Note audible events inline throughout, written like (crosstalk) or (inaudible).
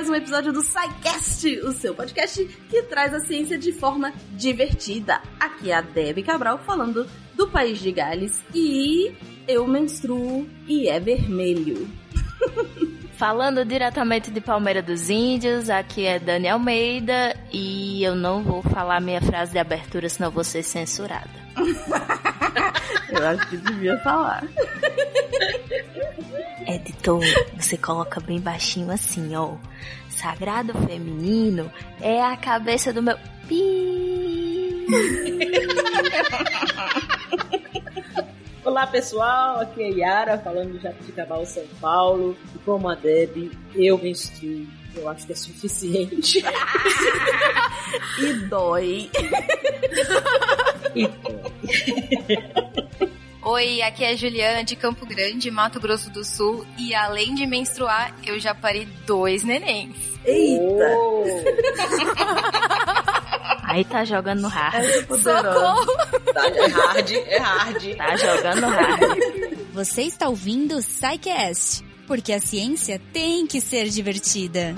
mais um episódio do SciCast, o seu podcast que traz a ciência de forma divertida. Aqui é a Debbie Cabral falando do país de Gales e eu menstruo e é vermelho. (laughs) Falando diretamente de Palmeira dos Índios, aqui é Dani Almeida e eu não vou falar minha frase de abertura, senão vou ser censurada. (laughs) eu acho que devia falar. Editor, você coloca bem baixinho assim, ó. Sagrado feminino é a cabeça do meu. Pi. (laughs) Olá pessoal, aqui é Yara falando de Jabuticabal, São Paulo. E como a Deb, eu menstruo. Eu acho que é suficiente. (laughs) e dói. (laughs) e dói. Oi, aqui é a Juliana de Campo Grande, Mato Grosso do Sul. E além de menstruar, eu já parei dois nenéns. Eita! Oh. (laughs) Aí tá jogando hard. É Socorro! Tá, é hard, é hard. Tá jogando hard. Você está ouvindo o Psycast, porque a ciência tem que ser divertida.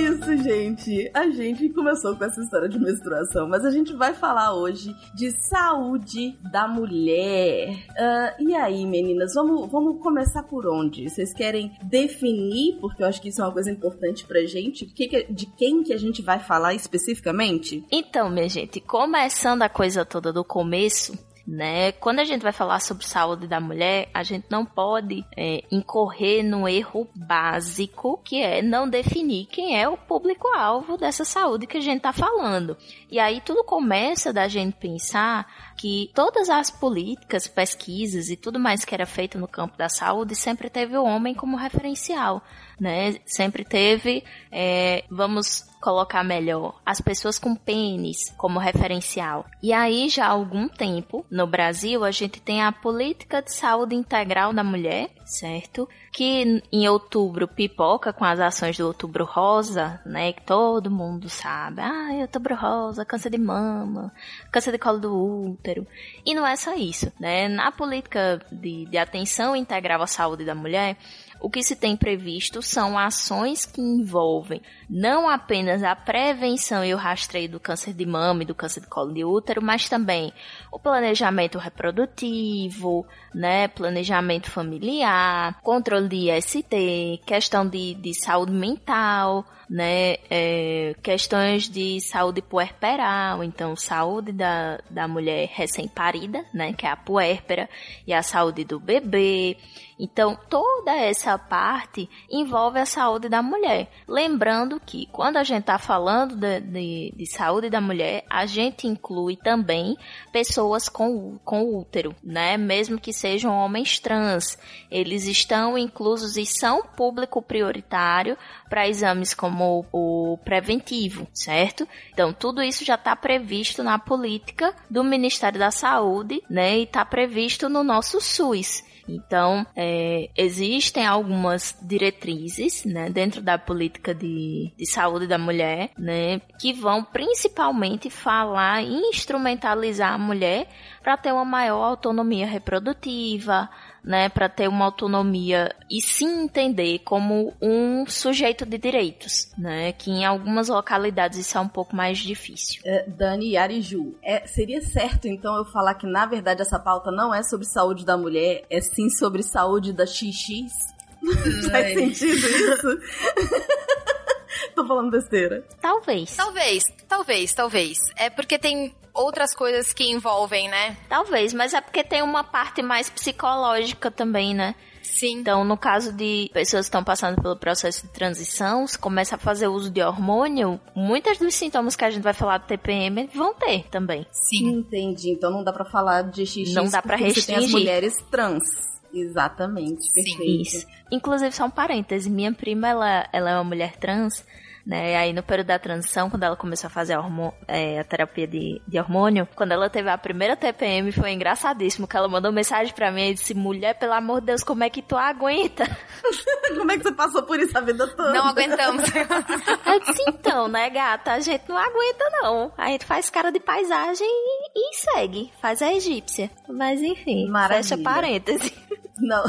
Isso, gente. A gente começou com essa história de menstruação, mas a gente vai falar hoje de saúde da mulher. Uh, e aí, meninas, vamos, vamos começar por onde? Vocês querem definir, porque eu acho que isso é uma coisa importante pra gente, de quem que a gente vai falar especificamente? Então, minha gente, começando a coisa toda do começo, né? Quando a gente vai falar sobre saúde da mulher, a gente não pode é, incorrer no erro básico que é não definir quem é o público-alvo dessa saúde que a gente está falando. E aí tudo começa da gente pensar que todas as políticas, pesquisas e tudo mais que era feito no campo da saúde sempre teve o homem como referencial, né? Sempre teve, é, vamos colocar melhor, as pessoas com pênis como referencial. E aí, já há algum tempo, no Brasil, a gente tem a política de saúde integral da mulher, certo? Que em outubro pipoca com as ações do outubro rosa, né? Que todo mundo sabe. Ah, outubro rosa, câncer de mama, câncer de colo do útero. E não é só isso, né? Na política de, de atenção integral à saúde da mulher, o que se tem previsto são ações que envolvem não apenas a prevenção e o rastreio do câncer de mama e do câncer de colo de útero, mas também o planejamento reprodutivo, né, planejamento familiar, controle de IST, questão de, de saúde mental, né, é, questões de saúde puerperal, então saúde da, da mulher recém-parida, né, que é a puérpera, e a saúde do bebê. Então, toda essa parte envolve a saúde da mulher. Lembrando que quando a gente está falando de, de, de, saúde da mulher, a gente inclui também pessoas com, com útero, né? Mesmo que sejam homens trans. Eles estão inclusos e são público prioritário para exames como o preventivo, certo? Então, tudo isso já está previsto na política do Ministério da Saúde, né? E está previsto no nosso SUS. Então, é, existem algumas diretrizes, né, dentro da política de, de saúde da mulher, né, que vão principalmente falar e instrumentalizar a mulher para ter uma maior autonomia reprodutiva, né, para ter uma autonomia e se entender como um sujeito de direitos, né, que em algumas localidades isso é um pouco mais difícil. É, Dani Ariju, é, seria certo então eu falar que na verdade essa pauta não é sobre saúde da mulher, é sim sobre saúde da XX? (laughs) Faz sentido isso? (laughs) (laughs) Tô falando besteira. Talvez. Talvez, talvez, talvez. É porque tem outras coisas que envolvem, né? Talvez, mas é porque tem uma parte mais psicológica também, né? Sim. Então, no caso de pessoas que estão passando pelo processo de transição, se começa a fazer uso de hormônio, muitos dos sintomas que a gente vai falar do TPM vão ter também. Sim. Entendi. Então não dá para falar de XX. Não dá para restringir. Tem as mulheres trans. Exatamente, perfeito. Sim, isso. Inclusive, só um parêntese, minha prima, ela, ela é uma mulher trans, né? Aí no período da transição, quando ela começou a fazer a, é, a terapia de, de, hormônio, quando ela teve a primeira TPM, foi engraçadíssimo, que ela mandou mensagem pra mim e disse, mulher, pelo amor de Deus, como é que tu aguenta? (laughs) como é que você passou por isso a vida toda? Não aguentamos. (laughs) Eu disse, então, né, gata, a gente não aguenta não. A gente faz cara de paisagem e, e segue, faz a egípcia. Mas enfim, Maravilha. fecha parênteses. (laughs) Não.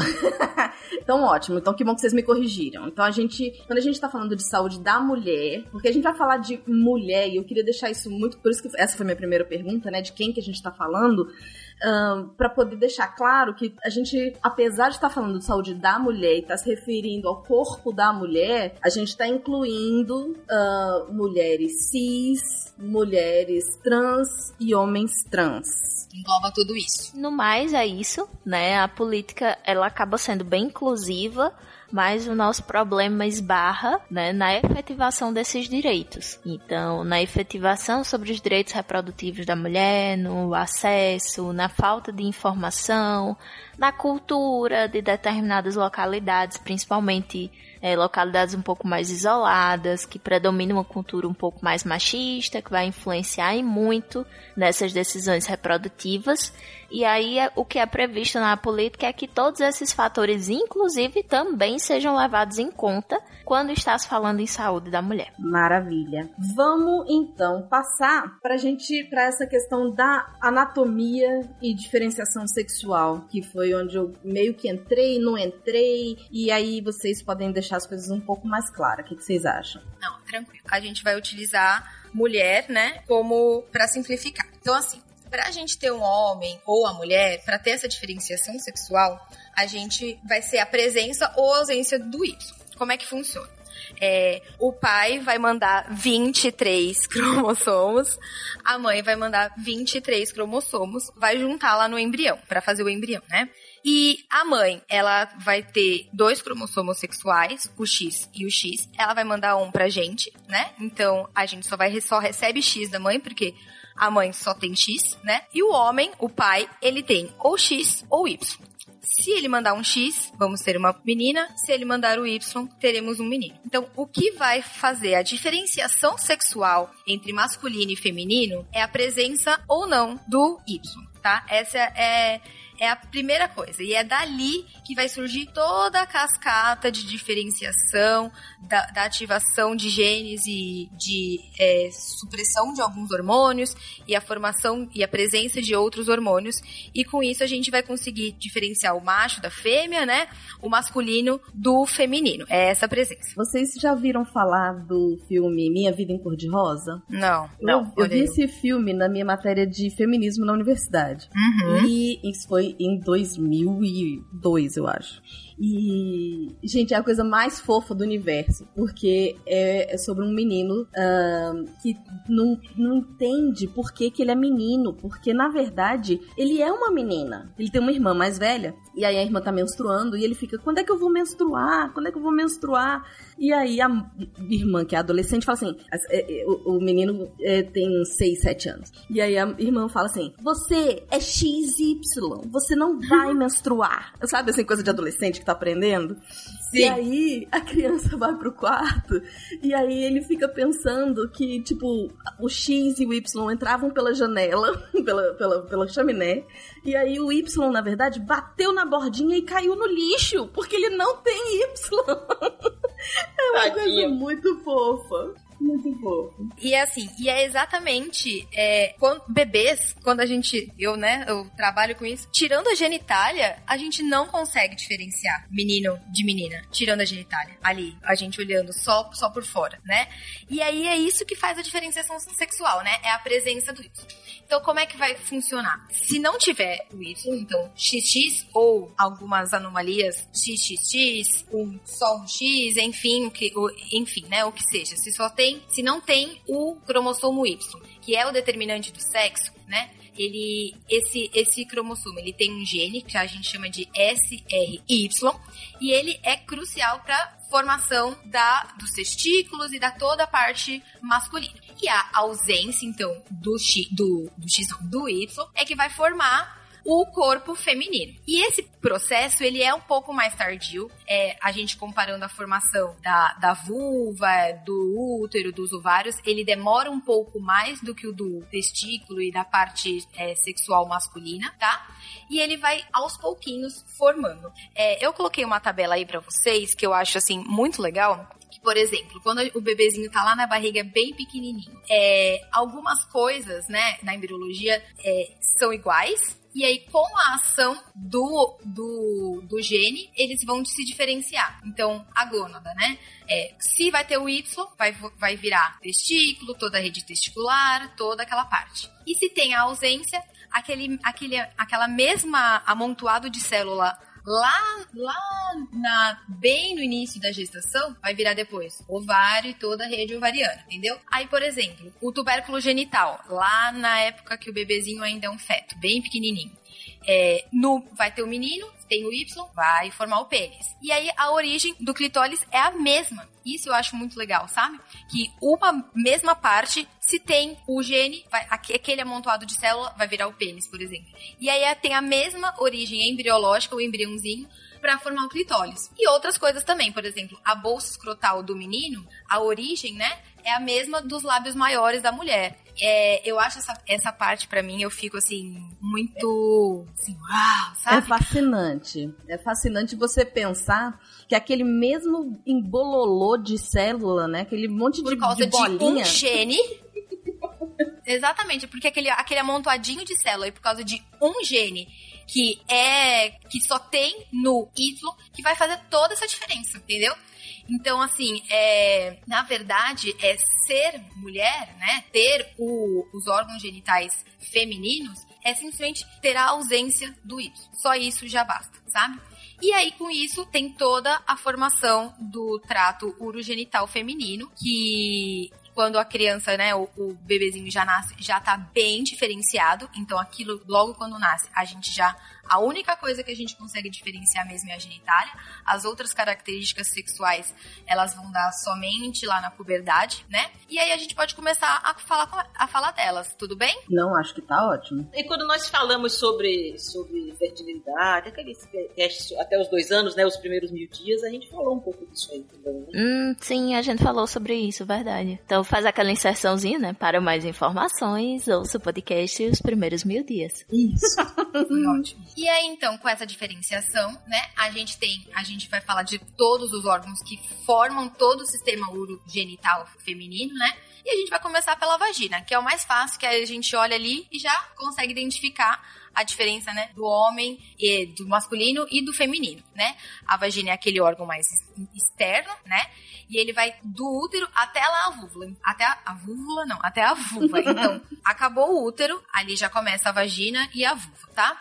então, ótimo. Então, que bom que vocês me corrigiram. Então, a gente, quando a gente tá falando de saúde da mulher, porque a gente vai falar de mulher, e eu queria deixar isso muito, por isso que essa foi a minha primeira pergunta, né, de quem que a gente tá falando, um, para poder deixar claro que a gente, apesar de estar tá falando de saúde da mulher e estar tá se referindo ao corpo da mulher, a gente está incluindo uh, mulheres cis, mulheres trans e homens trans. Engloba tudo isso. No mais, é isso, né? A política, ela acaba sendo bem inclusiva, mas o nosso problema esbarra né, na efetivação desses direitos. Então, na efetivação sobre os direitos reprodutivos da mulher, no acesso, na falta de informação, na cultura de determinadas localidades, principalmente é, localidades um pouco mais isoladas, que predomina uma cultura um pouco mais machista, que vai influenciar muito nessas decisões reprodutivas. E aí, é, o que é previsto na política é que todos esses fatores, inclusive, também sejam levados em conta quando está se falando em saúde da mulher. Maravilha. Vamos então passar para a gente para essa questão da anatomia e diferenciação sexual, que foi onde eu meio que entrei, não entrei, e aí vocês podem deixar as coisas um pouco mais claras. O que, que vocês acham? Não, tranquilo. A gente vai utilizar mulher, né, como para simplificar. Então assim, para a gente ter um homem ou a mulher, para ter essa diferenciação sexual, a gente vai ser a presença ou ausência do Y. Como é que funciona? É, o pai vai mandar 23 (laughs) cromossomos, a mãe vai mandar 23 cromossomos, vai juntar lá no embrião, para fazer o embrião, né? E a mãe, ela vai ter dois cromossomos sexuais, o X e o X. Ela vai mandar um pra gente, né? Então a gente só vai só recebe X da mãe, porque a mãe só tem X, né? E o homem, o pai, ele tem ou X ou Y. Se ele mandar um X, vamos ter uma menina. Se ele mandar o Y, teremos um menino. Então, o que vai fazer a diferenciação sexual entre masculino e feminino é a presença ou não do Y, tá? Essa é é a primeira coisa. E é dali que vai surgir toda a cascata de diferenciação, da, da ativação de genes e de é, supressão de alguns hormônios e a formação e a presença de outros hormônios. E com isso a gente vai conseguir diferenciar o macho da fêmea, né? O masculino do feminino. É essa presença. Vocês já ouviram falar do filme Minha Vida em Cor-de-Rosa? Não, não. Eu, eu vi esse filme na minha matéria de feminismo na universidade. Uhum. E isso foi em 2002, eu acho. E, gente, é a coisa mais fofa do universo, porque é, é sobre um menino uh, que não, não entende por que, que ele é menino, porque na verdade ele é uma menina. Ele tem uma irmã mais velha, e aí a irmã tá menstruando, e ele fica: quando é que eu vou menstruar? Quando é que eu vou menstruar? E aí a irmã, que é adolescente, fala assim: é, é, o, menino é, tem 6, 7 anos. E aí a irmã fala assim: você é XY, você não vai menstruar. Sabe assim, coisa de adolescente que tá aprendendo? Sim. E aí a criança (laughs) vai pro quarto e aí ele fica pensando que, tipo, o X e o Y entravam pela janela, (laughs) pela, pela, pela chaminé, e aí o Y, na verdade, bateu na bordinha e caiu no lixo, porque ele não tem Y. (laughs) é uma Tadinho. coisa muito fofa. Muito fofo. E é assim, e é exatamente é, quando, bebês, quando a gente, eu, né, eu trabalho com isso, tirando a genitália, a gente não consegue diferenciar menino de menina, tirando a genitália. Ali, a gente olhando só, só por fora, né? E aí é isso que faz a diferenciação sexual, né? É a presença do Y. Então, como é que vai funcionar? Se não tiver o Y, então XX ou algumas anomalias XXX, um, só um X, enfim, o que, o, enfim, né, o que seja. Se só tem tem, se não tem o cromossomo Y, que é o determinante do sexo, né? Ele, esse, esse cromossomo, ele tem um gene que a gente chama de SRY e ele é crucial para formação da, dos testículos e da toda a parte masculina. E a ausência, então, do X, do, do X, do Y, é que vai formar o corpo feminino. E esse processo, ele é um pouco mais tardio, é, a gente comparando a formação da, da vulva, do útero, dos ovários, ele demora um pouco mais do que o do testículo e da parte é, sexual masculina, tá? E ele vai aos pouquinhos formando. É, eu coloquei uma tabela aí para vocês que eu acho assim muito legal, por exemplo, quando o bebezinho tá lá na barriga bem pequenininho, é, algumas coisas, né, na embriologia é, são iguais, e aí, com a ação do, do, do gene, eles vão se diferenciar. Então, a gônada, né? É, se vai ter o Y, vai, vai virar testículo, toda a rede testicular, toda aquela parte. E se tem a ausência, aquele, aquele, aquela mesma amontoado de célula lá, lá na, bem no início da gestação, vai virar depois ovário e toda a rede ovariana, entendeu? Aí, por exemplo, o tubérculo genital, lá na época que o bebezinho ainda é um feto, bem pequenininho. É, no, vai ter o menino, tem o Y, vai formar o pênis. E aí a origem do clitóris é a mesma. Isso eu acho muito legal, sabe? Que uma mesma parte, se tem o gene, vai, aquele amontoado de célula vai virar o pênis, por exemplo. E aí tem a mesma origem embriológica, o embriãozinho, para formar o clitóris. E outras coisas também, por exemplo, a bolsa escrotal do menino, a origem, né, é a mesma dos lábios maiores da mulher. É, eu acho essa, essa parte para mim, eu fico assim, muito. Assim, uau, sabe? É fascinante. É fascinante você pensar que aquele mesmo embololô de célula, né? Aquele monte Por de, causa de bolinha. de um gene. Exatamente, porque aquele, aquele amontoadinho de célula, e por causa de um gene que é que só tem no Y, que vai fazer toda essa diferença, entendeu? Então, assim, é, na verdade, é ser mulher, né? Ter o, os órgãos genitais femininos é simplesmente ter a ausência do Y. Só isso já basta, sabe? E aí, com isso, tem toda a formação do trato urogenital feminino, que quando a criança, né, o, o, bebezinho já nasce, já tá bem diferenciado. Então, aquilo, logo quando nasce, a gente já a única coisa que a gente consegue diferenciar mesmo é a genitália. As outras características sexuais, elas vão dar somente lá na puberdade, né? E aí a gente pode começar a falar, a falar delas, tudo bem? Não, acho que tá ótimo. E quando nós falamos sobre, sobre fertilidade, aquele teste até os dois anos, né? Os primeiros mil dias, a gente falou um pouco disso aí também, né? Hum, sim, a gente falou sobre isso, verdade. Então faz aquela inserçãozinha, né? Para mais informações, ouça o podcast Os Primeiros Mil Dias. Isso. (laughs) Ótimo. E aí, então, com essa diferenciação, né, a gente tem, a gente vai falar de todos os órgãos que formam todo o sistema urogenital feminino, né? E a gente vai começar pela vagina, que é o mais fácil, que a gente olha ali e já consegue identificar a diferença, né, do homem, e, do masculino e do feminino, né? A vagina é aquele órgão mais externo, né? E ele vai do útero até lá a vulva. Até a, a vulva, não, até a vulva. Então, (laughs) acabou o útero, ali já começa a vagina e a vulva, tá?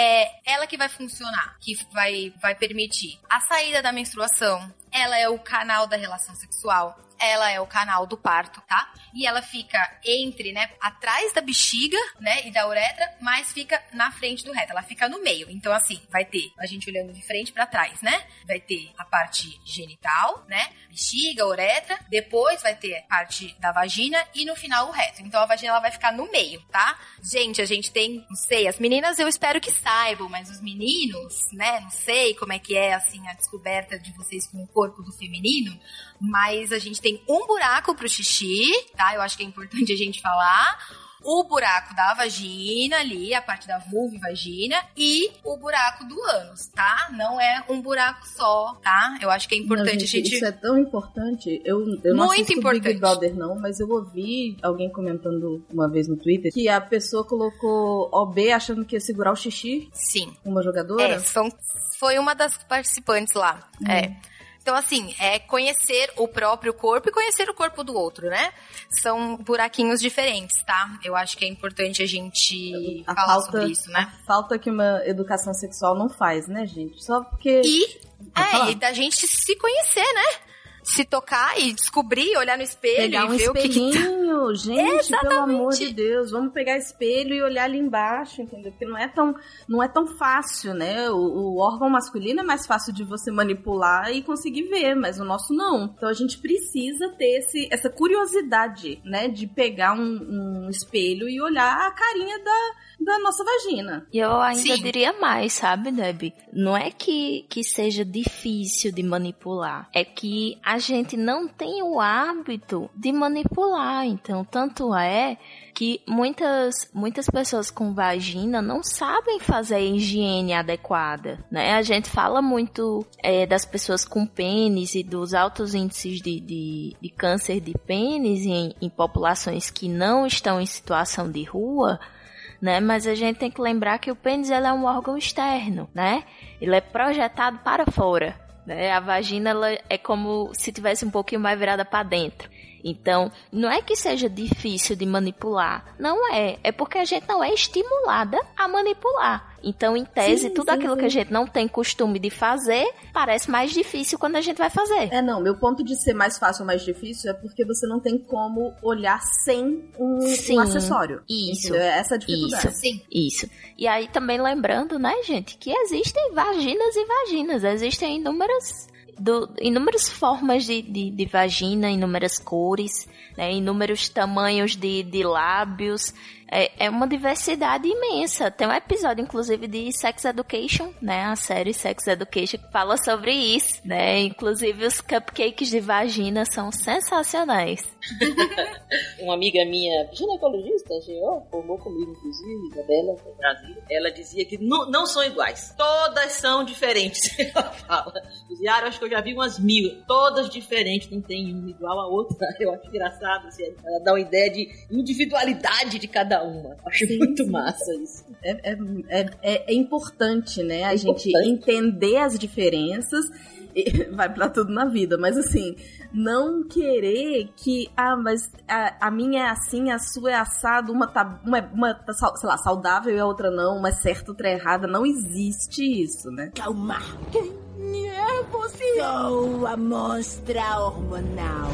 É ela que vai funcionar, que vai, vai permitir a saída da menstruação. Ela é o canal da relação sexual ela é o canal do parto, tá? E ela fica entre, né, atrás da bexiga, né, e da uretra, mas fica na frente do reto. Ela fica no meio. Então, assim, vai ter a gente olhando de frente para trás, né? Vai ter a parte genital, né? Bexiga, uretra. Depois vai ter a parte da vagina e no final o reto. Então, a vagina ela vai ficar no meio, tá? Gente, a gente tem, não sei, as meninas eu espero que saibam, mas os meninos, né? Não sei como é que é, assim, a descoberta de vocês com o corpo do feminino mas a gente tem um buraco pro xixi, tá? Eu acho que é importante a gente falar o buraco da vagina ali, a parte da vulva e vagina, e o buraco do ânus, tá? Não é um buraco só, tá? Eu acho que é importante não, gente, a gente. Isso é tão importante. Eu, eu não Muito importante. Big Brother, não, mas eu ouvi alguém comentando uma vez no Twitter que a pessoa colocou OB achando que ia segurar o xixi. Sim. Uma jogadora. É, são, foi uma das participantes lá. Hum. É. Então, assim, é conhecer o próprio corpo e conhecer o corpo do outro, né? São buraquinhos diferentes, tá? Eu acho que é importante a gente a falar falta, sobre isso, né? falta que uma educação sexual não faz, né, gente? Só porque. E, é, e da gente se conhecer, né? Se tocar e descobrir, olhar no espelho Pegar e um ver o que, que tá. (laughs) gente, pelo amor Exatamente. de Deus, vamos pegar espelho e olhar ali embaixo, entendeu? Porque não é tão, não é tão fácil, né? O, o órgão masculino é mais fácil de você manipular e conseguir ver, mas o nosso não. Então a gente precisa ter esse, essa curiosidade, né? De pegar um, um espelho e olhar a carinha da, da nossa vagina. E eu ainda Sim. diria mais, sabe, Debbie? Não é que, que seja difícil de manipular, é que a gente não tem o hábito de manipular. Então, tanto é que muitas, muitas pessoas com vagina não sabem fazer a higiene adequada, né? A gente fala muito é, das pessoas com pênis e dos altos índices de, de, de câncer de pênis em, em populações que não estão em situação de rua, né? Mas a gente tem que lembrar que o pênis é um órgão externo, né? Ele é projetado para fora, né? A vagina ela é como se tivesse um pouquinho mais virada para dentro. Então, não é que seja difícil de manipular, não é. É porque a gente não é estimulada a manipular. Então, em tese, Sim, tudo sim, aquilo sim. que a gente não tem costume de fazer parece mais difícil quando a gente vai fazer. É, não, meu ponto de ser mais fácil ou mais difícil é porque você não tem como olhar sem um, Sim, um acessório. isso, Entendeu? Essa é a dificuldade. isso. Sim. Isso. E aí também lembrando, né, gente, que existem vaginas e vaginas. Existem inúmeras, do, inúmeras formas de, de, de vagina, inúmeras cores, né, inúmeros tamanhos de, de lábios. É, é uma diversidade imensa. Tem um episódio, inclusive, de Sex Education, né? A série Sex Education que fala sobre isso, né? Inclusive, os cupcakes de vagina são sensacionais. (laughs) Uma amiga minha, ginecologista, GO, formou comigo, inclusive, Isabela, da Brasília. Ela dizia que não, não são iguais. Todas são diferentes. (laughs) Ela fala. Dizia, ah, acho que eu já vi umas mil. Todas diferentes, não tem uma igual a outra. (laughs) Eu acho engraçado, assim, ela dá uma ideia de individualidade de cada uma. Acho muito massa isso. É, é, é, é- é importante, né? A É gente importante. entender as diferenças. e (laughs) Vai pra tudo na vida, mas assim, não querer que, ah, mas a, a minha é assim, a sua é assado, uma tá, uma, é- uma tá, sal- sei lá, saudável e a outra não, uma é certa, outra é errada. Não existe isso, né? Calma. Quem é você? Sou a monstra hormonal.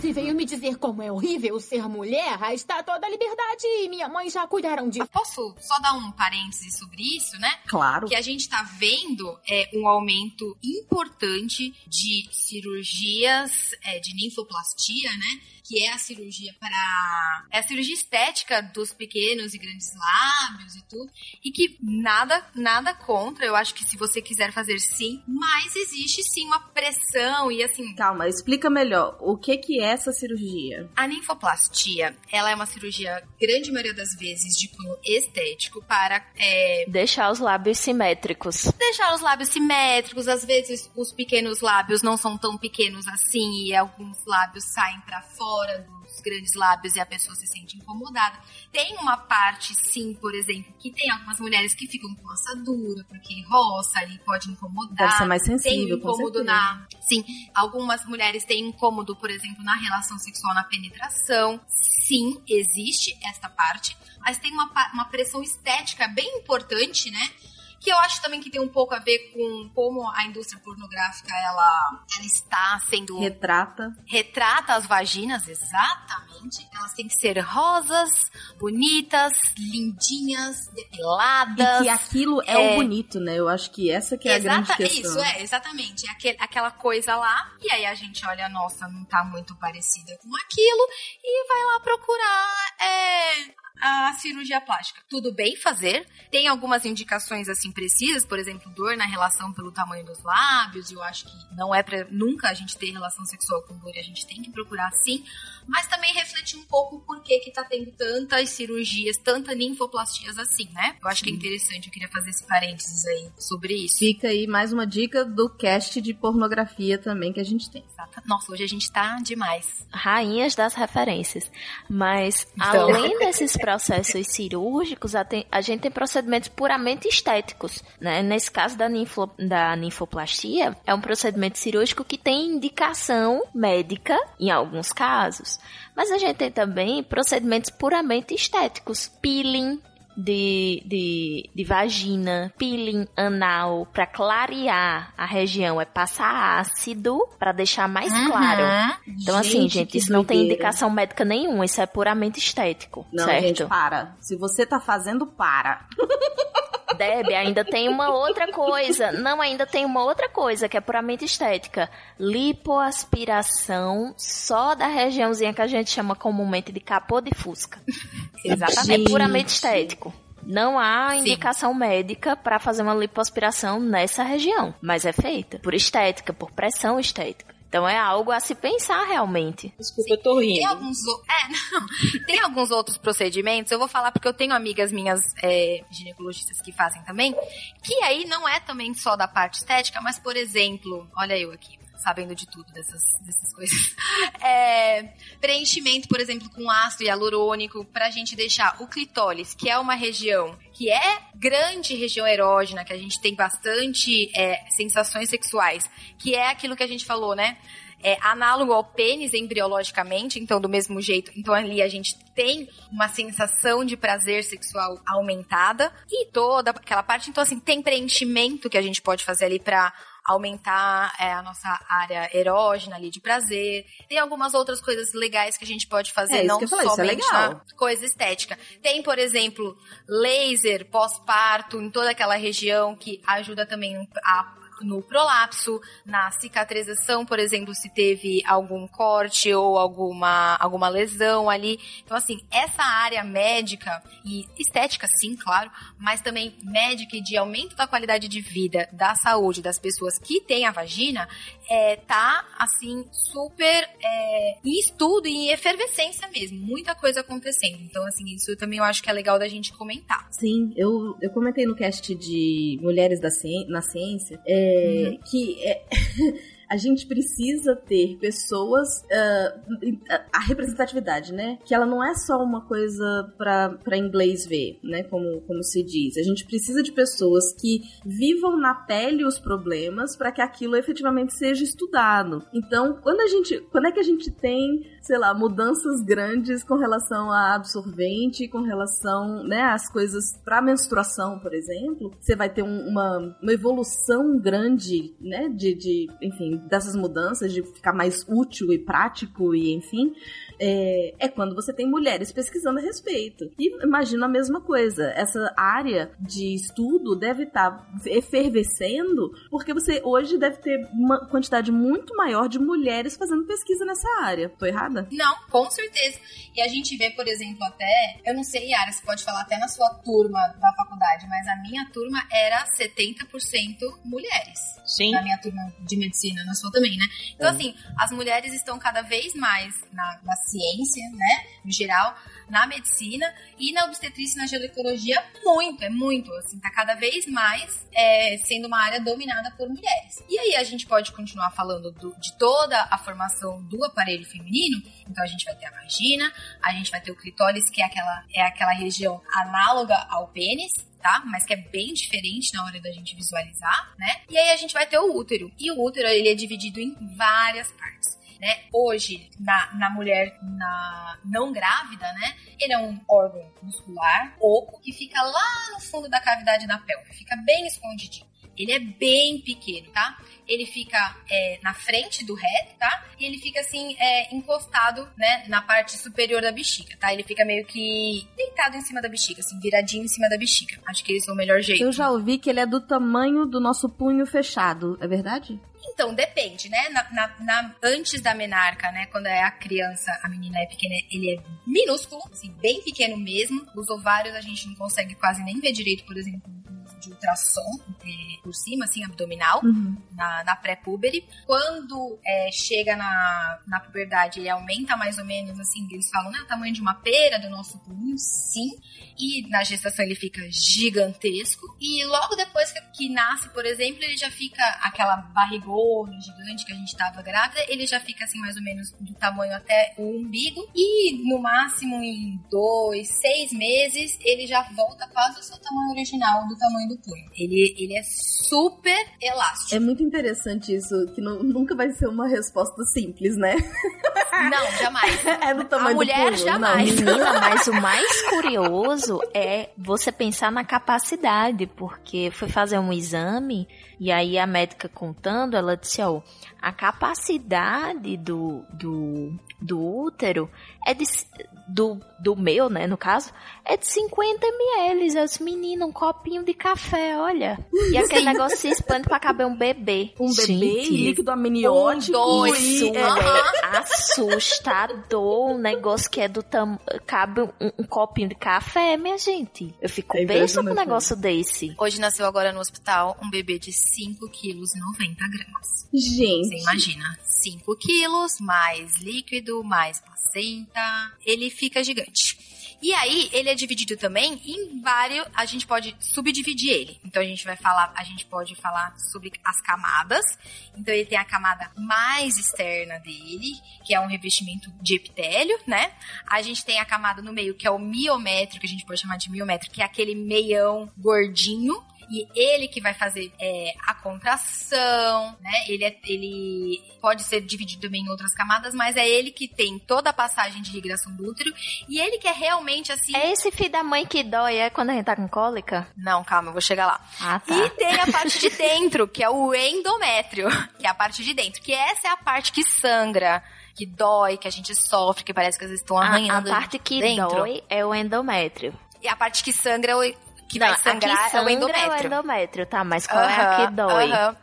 Se veio me dizer como é horrível ser mulher, está toda a liberdade e minha mãe já cuidaram de. Posso só dar um parêntese sobre isso, né? Claro. que a gente está vendo é um aumento importante de cirurgias é, de ninfoplastia, né? Que é a cirurgia para. É a cirurgia estética dos pequenos e grandes lábios e tudo. E que nada, nada contra. Eu acho que se você quiser fazer sim, mas existe sim uma pressão e assim. Calma, explica melhor. O que que é essa cirurgia? A ninfoplastia, ela é uma cirurgia, grande maioria das vezes, de cunho estético para é, Deixar os lábios simétricos. deixar os lábios simétricos, às vezes os pequenos lábios não são tão pequenos assim e alguns lábios saem pra fora dos grandes lábios e a pessoa se sente incomodada. Tem uma parte, sim, por exemplo, que tem algumas mulheres que ficam com assadura, porque roça e pode incomodar. Deve ser mais Tem sensível, com incômodo na. Sim, algumas mulheres têm incômodo, por exemplo, na relação sexual, na penetração. Sim, existe esta parte. Mas tem uma, uma pressão estética bem importante, né? Que eu acho também que tem um pouco a ver com como a indústria pornográfica ela, ela está sendo. Retrata. retrata as vaginas, exatamente. Elas têm que ser rosas, bonitas, lindinhas, depiladas. E que aquilo é, É. o bonito, né? Eu acho que essa que é a grande Exata- questão. Isso, é, exatamente. Aquele- aquela coisa lá, e aí a gente olha, nossa, não tá muito parecida com aquilo, e vai lá procurar é, a cirurgia plástica. Tudo bem fazer, tem algumas indicações assim precisas, por exemplo, dor na relação pelo tamanho dos lábios, e eu acho que não é pra nunca a gente ter relação sexual com dor, e a gente tem que procurar sim, mas também refletir um pouco por que que tá tendo tantas cirurgias, tantas ninfoplastias assim, né? Eu acho que é interessante, eu queria fazer esse parênteses aí sobre isso. Fica aí mais uma dica do cast de pornografia também que a gente tem. Nossa, hoje a gente tá demais. rainhas das referências. Mas, Então. além desses processos cirúrgicos, a, tem- a gente tem procedimentos puramente estéticos. Né? Nesse caso da, ninfo, da ninfoplastia, é um procedimento cirúrgico que tem indicação médica, em alguns casos. Mas a gente tem também procedimentos puramente estéticos. Peeling, de, de, de vagina, peeling anal, pra clarear a região, é passar ácido pra deixar mais Uhum. claro. Então, assim, Gente, gente, que isso não tem indicação médica nenhuma, isso é puramente estético, Não, certo? gente, para. Se você tá fazendo, para. (laughs) Deb, ainda tem uma outra coisa. Não, ainda tem uma outra coisa que é puramente estética. Lipoaspiração só da regiãozinha que a gente chama comumente de capô de fusca. (laughs) Exatamente. É puramente estético. Não há Sim. indicação médica para fazer uma lipoaspiração nessa região, mas é feita por estética, por pressão estética. Então é algo a se pensar realmente. Desculpa, eu tô Tem rindo. alguns, o- é, não. Tem alguns outros procedimentos, eu vou falar porque eu tenho amigas minhas é, ginecologistas que fazem também, que aí não é também só da parte estética, mas, por exemplo, olha eu aqui, sabendo de tudo dessas, dessas coisas. (laughs) É, preenchimento, por exemplo, com ácido hialurônico, pra gente deixar o clitóris, que é uma região que é grande região erógena, que a gente tem bastante é, sensações sexuais, que é aquilo que a gente falou, né? é análogo ao pênis embriologicamente, então do mesmo jeito. Então ali a gente tem uma sensação de prazer sexual aumentada e toda aquela parte. Então assim, tem preenchimento que a gente pode fazer ali pra aumentar é, a nossa área erógena ali de prazer. Tem algumas outras coisas legais que a gente pode fazer, É, não falei, é somente na coisa estética. Tem, por exemplo, laser pós-parto em toda aquela região que ajuda também a no prolapso, na cicatrização, por exemplo, se teve algum corte ou alguma, alguma lesão ali. Então, assim, essa área médica e estética, sim, claro, mas também médica e de aumento da qualidade de vida, da saúde das pessoas que têm a vagina, é, tá, assim, super é, em estudo e em efervescência mesmo. Muita coisa acontecendo. Então, assim, isso também eu acho que é legal da gente comentar. Sim, eu, eu comentei no cast de Mulheres da Ci- na Ciência é, que é, (laughs) a gente precisa ter pessoas. ah, a representatividade, né? Que ela não é só uma coisa para inglês ver, né? Como, como se diz. A gente precisa de pessoas que vivam na pele os problemas para que aquilo efetivamente seja estudado. Então, quando a gente. Quando é que a gente tem, sei lá, mudanças grandes com relação a absorvente, com relação, né, às coisas para menstruação, por exemplo, você vai ter um- uma, uma evolução grande, né, de, de, enfim, dessas mudanças, de ficar mais útil e prático e, enfim, é, é quando você tem mulheres pesquisando a respeito. E imagino a mesma coisa. Essa área de estudo deve estar efervescendo, porque você hoje deve ter uma quantidade muito maior de mulheres fazendo pesquisa nessa área. Tô errada? Não, com certeza. E a gente vê, por exemplo, até, eu não sei, Yara, você pode falar até na sua turma da faculdade, mas a minha turma era 70% mulheres. Sim. Na minha turma de medicina, na sua também, né? Então, É. assim, as mulheres estão cada vez mais na, na ciência, né? No geral, na medicina e na obstetrícia e na ginecologia, muito, é muito, assim, tá cada vez mais é, sendo uma área dominada por mulheres. E aí a gente pode continuar falando do- de toda a formação do aparelho feminino, então a gente vai ter a vagina, a gente vai ter o clitóris, que é aquela, é aquela região análoga ao pênis, tá? Mas que é bem diferente na hora da gente visualizar, né? E aí a gente vai ter o útero. E o útero, ele é dividido em várias partes. Né? Hoje, na, na mulher na, não grávida, né? Ele é um órgão muscular oco que fica lá no fundo da cavidade da pelve, fica bem escondidinho. Ele é bem pequeno, tá? Ele fica é, na frente do reto, tá? E ele fica assim, é, encostado, né? Na parte superior da bexiga, tá? Ele fica meio que deitado em cima da bexiga, assim, viradinho em cima da bexiga. Acho que esse é o melhor jeito. Eu já ouvi que ele é do tamanho do nosso punho fechado. É verdade? Então, depende, né? Na, na- na- antes da menarca, né? Quando é a criança, a menina é pequena, ele é minúsculo, assim, bem pequeno mesmo. Os ovários a gente não consegue quase nem ver direito, por exemplo, de ultrassom é, por cima, assim, abdominal, na, na pré-púbere. Quando é, chega na, na puberdade, ele aumenta mais ou menos, assim, eles falam, né? O tamanho de uma pera do nosso punho, sim. E na gestação ele fica gigantesco. E logo depois que, que nasce, por exemplo, ele já fica aquela barrigona gigante que a gente tava grávida, ele já fica assim mais ou menos do tamanho até o umbigo. E no máximo em dois, seis meses, ele já volta quase ao seu tamanho original, do tamanho do punho. Ele, ele é super elástico. É muito interessante isso, que não- nunca vai ser uma resposta simples, né? Não, jamais. (laughs) É do tamanho A mulher do punho. jamais. Não, Menina, mas o mais curioso é você pensar na capacidade, porque foi fazer um exame e aí a médica contando, ela disse, ó, a capacidade do, do, do útero é de, do, do meu, né, no caso, é de 50 ml. Eu disse, menina, um copinho de café, olha. E (laughs) aquele negócio se expande pra caber um bebê. Um bebê Gente, e líquido amniótico. Um, dois, Isso é, é assustador. Um negócio que é do tamanho. Cabe um, um copinho de café, minha gente. Eu fico É besta com um negócio desse. Hoje nasceu agora no hospital um bebê de 5 quilos e 90 gramas. Você imagina, 5 quilos, mais líquido, mais placenta, ele fica gigante. E aí, ele é dividido também em vários. A gente pode subdividir ele. Então a gente vai falar, a gente pode falar sobre as camadas. Então ele tem a camada mais externa dele, que é um revestimento de epitélio, né? A gente tem a camada no meio, que é o miométrio, que a gente pode chamar de miométrio, que é aquele meião gordinho. E ele que vai fazer é, a contração, né? Ele, é- ele pode ser dividido também em outras camadas, mas é ele que tem toda a passagem de irrigação do útero. E ele que é realmente assim. É esse filho da mãe que dói, é quando a gente tá com cólica? Não, calma, eu vou chegar lá. Ah, tá. E tem a parte de dentro, que é o endométrio, que é a parte de dentro, que essa é a parte que sangra, que dói, que a gente sofre, que parece que às vezes estão A, a arranhando. parte que dentro. dói é o endométrio. E a parte que sangra, é o- que Não, vai sangrar é o endométrio. É o endométrio, tá? Mas qual é a que dói? aham.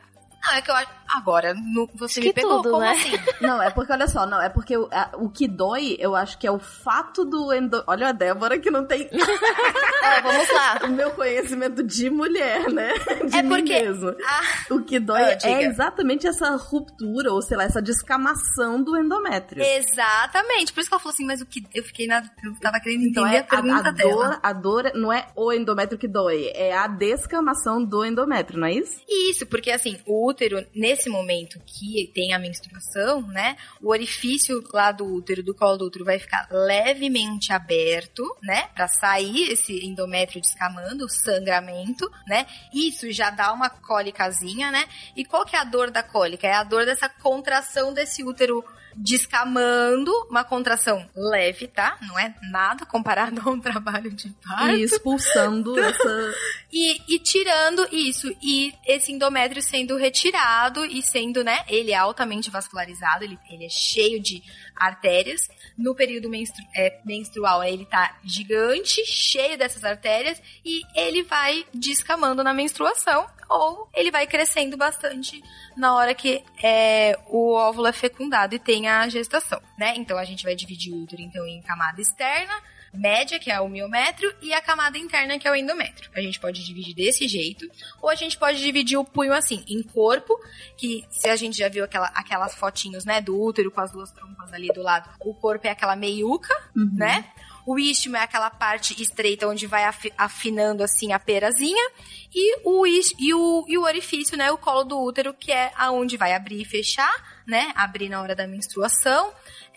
Não, é que eu acho. Agora, no- você Que me pegou tudo, como né? assim? (laughs) Não, é porque, olha só, não, é porque o, a- o que dói, eu acho que é o fato do endo... Olha a Débora que não tem (laughs) É, vamos lá. (laughs) o meu conhecimento de mulher, né? De É mim porque- mesmo. Ah, O que dói Ah, é exatamente essa ruptura, ou sei lá, essa descamação do endométrio. exatamente. Por isso que ela falou assim, mas o que. Eu fiquei na. Eu tava querendo Então entender é a pergunta a, dela. dor, a dor não é o endométrio que dói, é a descamação do endométrio, não é isso? Isso, porque assim, o útero, nesse momento que tem a menstruação, né? O orifício lá do útero, do colo do útero, vai ficar levemente aberto, né? Pra sair esse endométrio descamando, o sangramento, né? Isso já dá uma cólicazinha, né? E qual que é a dor da cólica? É a dor dessa contração desse útero descamando, uma contração leve, tá? Não é nada comparado (laughs) a um trabalho de parto. E expulsando (laughs) essa. E, e tirando isso, e esse endométrio sendo retirado e sendo, né, ele é altamente vascularizado, ele, ele é cheio de artérias. No período menstru- é, menstrual, ele tá gigante, cheio dessas artérias, e ele vai descamando na menstruação, ou ele vai crescendo bastante na hora que é, o óvulo é fecundado e tem a gestação, né? Então a gente vai dividir o útero então em camada externa, média, que é o miométrio, e a camada interna, que é o endométrio. A gente pode dividir desse jeito, ou a gente pode dividir o punho assim, em corpo, que se a gente já viu aquela, aquelas fotinhos, né, do útero com as duas trompas ali do lado, o corpo é aquela meiuca, né? O istmo é aquela parte estreita onde vai afi- afinando assim a perazinha. E o, e, o, e o orifício, né? O colo do útero, que é aonde vai abrir e fechar, né? Abrir na hora da menstruação.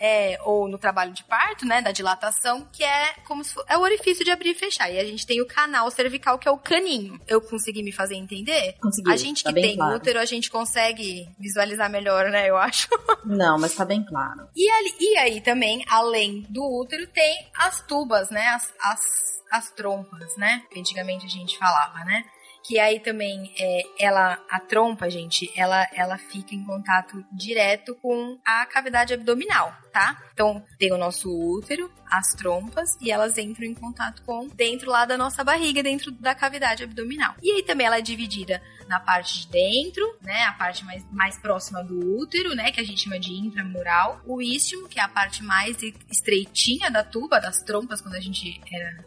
É, ou no trabalho de parto, né? Da dilatação, que é como se fo- é o orifício de abrir e fechar. E a gente tem o canal cervical, que é o caninho. Eu consegui me fazer entender? Conseguiu, A gente tá que tem claro. útero, a gente consegue visualizar melhor, né? Eu acho. (laughs) Não, mas tá bem claro. E, ali- e aí também, além do útero, tem as tubas, né? As, as, as trompas, né? Que antigamente a gente falava, né? Que aí também, é, ela, a trompa, gente, ela, ela fica em contato direto com a cavidade abdominal, tá? Então, tem o nosso útero, as trompas, e elas entram em contato com dentro lá da nossa barriga, dentro da cavidade abdominal. E aí também ela é dividida na parte de dentro, né, a parte mais, mais próxima do útero, né, que a gente chama de intramural, o istmo, que é a parte mais estreitinha da tuba, das trompas, quando a gente era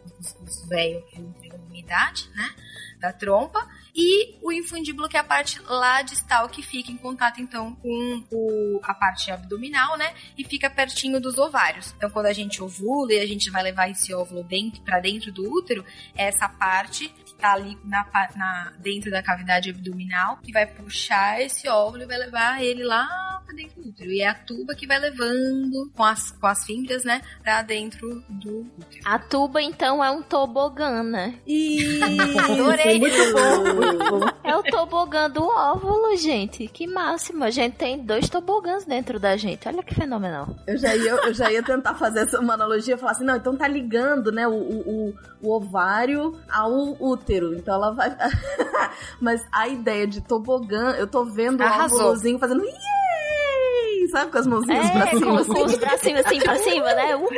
eu tenho minha idade, né, da trompa, e o infundíbulo, que é a parte lá distal que fica em contato, então, com o, a parte abdominal, né, e fica pertinho dos ovários. Então, quando a gente ovula e a gente vai levar esse óvulo dentro, para dentro do útero, essa parte que tá ali na, na- dentro da cavidade abdominal, que vai puxar esse óvulo e vai levar ele lá pra dentro do útero. E é a tuba que vai levando com as, com as fibras, né, pra dentro do útero. A tuba, então, é um tobogã, né? E Adorei. muito bom, muito bom. É o tobogã do óvulo, gente. Que máximo. A gente tem dois tobogãs dentro da gente. Olha que fenomenal. Eu já ia, eu já ia tentar fazer essa uma analogia, falar assim, não, então tá ligando, né, o, o, o- o ovário ao útero. Então ela vai. (laughs) Mas a ideia de tobogã, eu tô vendo o Arrasou. óvulozinho fazendo. Yay! Sabe, com as mãozinhas pra É, cima. com, assim. com os bracinhos assim pra cima, né? (laughs) Uhul.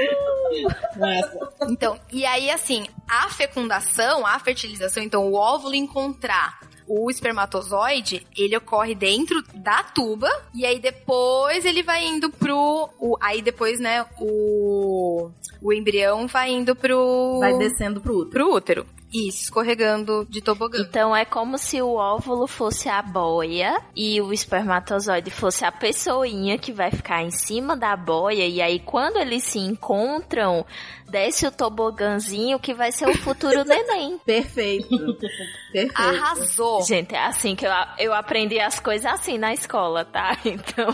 Então, e aí, assim, a fecundação, a fertilização, então, o óvulo encontrar o espermatozoide, ele ocorre dentro da tuba, e aí depois ele vai indo pro. o- aí depois, né, o. O embrião vai indo pro. Vai descendo pro útero. pro útero. Isso, escorregando de tobogã. Então é como se o óvulo fosse a boia e o espermatozoide fosse a pessoinha que vai ficar em cima da boia. E aí, quando eles se encontram, desce o tobogãzinho que vai ser o futuro neném. (laughs) Perfeito. Perfeito. Arrasou! Gente, é assim que eu, eu aprendi as coisas assim na escola, tá? (laughs) Então.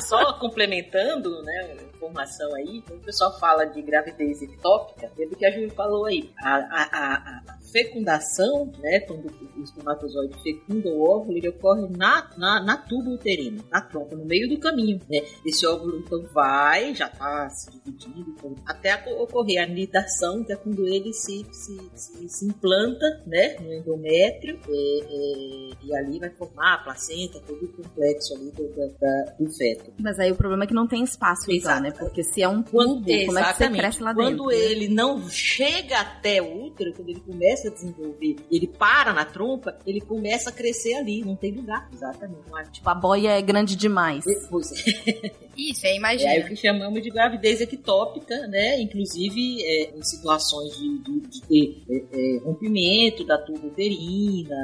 Só complementando, né, a informação aí, quando o pessoal fala de gravidez ectópica, é do que a Júlia falou aí. A, a, a, a fecundação, né, quando o espermatozoide fecunda o óvulo, ele ocorre na, na, na tuba uterina, na trompa, no meio do caminho, né? Esse óvulo, então, vai, já tá se dividindo, então, até ocorrer a nidação, que é quando ele se, se, se, se implanta, né, no endométrio, é, é, e ali vai formar a placenta, todo o complexo ali do, da- do feto. Mas aí o problema é que não tem espaço, então, Exato. né? Porque se é um Quando, tubo, como é que você cresce lá Quando dentro? né? ele não chega até o útero, quando ele começa a desenvolver, ele para na trompa, ele começa a crescer ali, não tem lugar. Exatamente. Não é tipo, a boia é grande demais. Pois é. (laughs) Isso, é, É aí o imagina. que chamamos de gravidez ectópica, né? Inclusive é, em situações de, de- de ter é, é, rompimento da tuba uterina,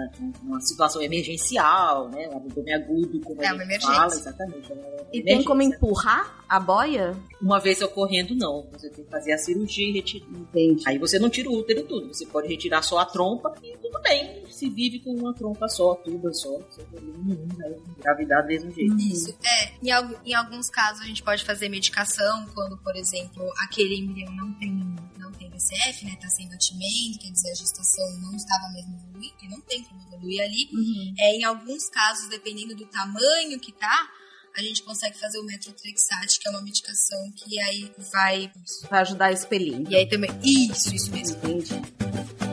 uma situação emergencial, né? Um abdômen agudo, como É a gente emergência. fala, exatamente. é E tem como empurrar a boia? Uma vez ocorrendo, não. Você tem que fazer a cirurgia e retirar. Entendi. Aí você não tira o útero tudo, você pode retirar só a trompa e tudo bem. Se vive com uma trompa só, tuba só, sem problema nenhum, engravidar do mesmo jeito. Isso. É, em, em alguns casos a gente pode fazer medicação quando, por exemplo, aquele embrião não tem, não tem DCF, né? Tá sem batimento, quer dizer, a gestação não estava mesmo evoluindo, que não tem como evoluir ali. Uhum. É, em alguns casos, dependendo do tamanho que tá, a gente consegue fazer o metrotrexate, que é uma medicação que aí vai. Vai ajudar a expelir. E aí também. Isso, isso mesmo. Entendi.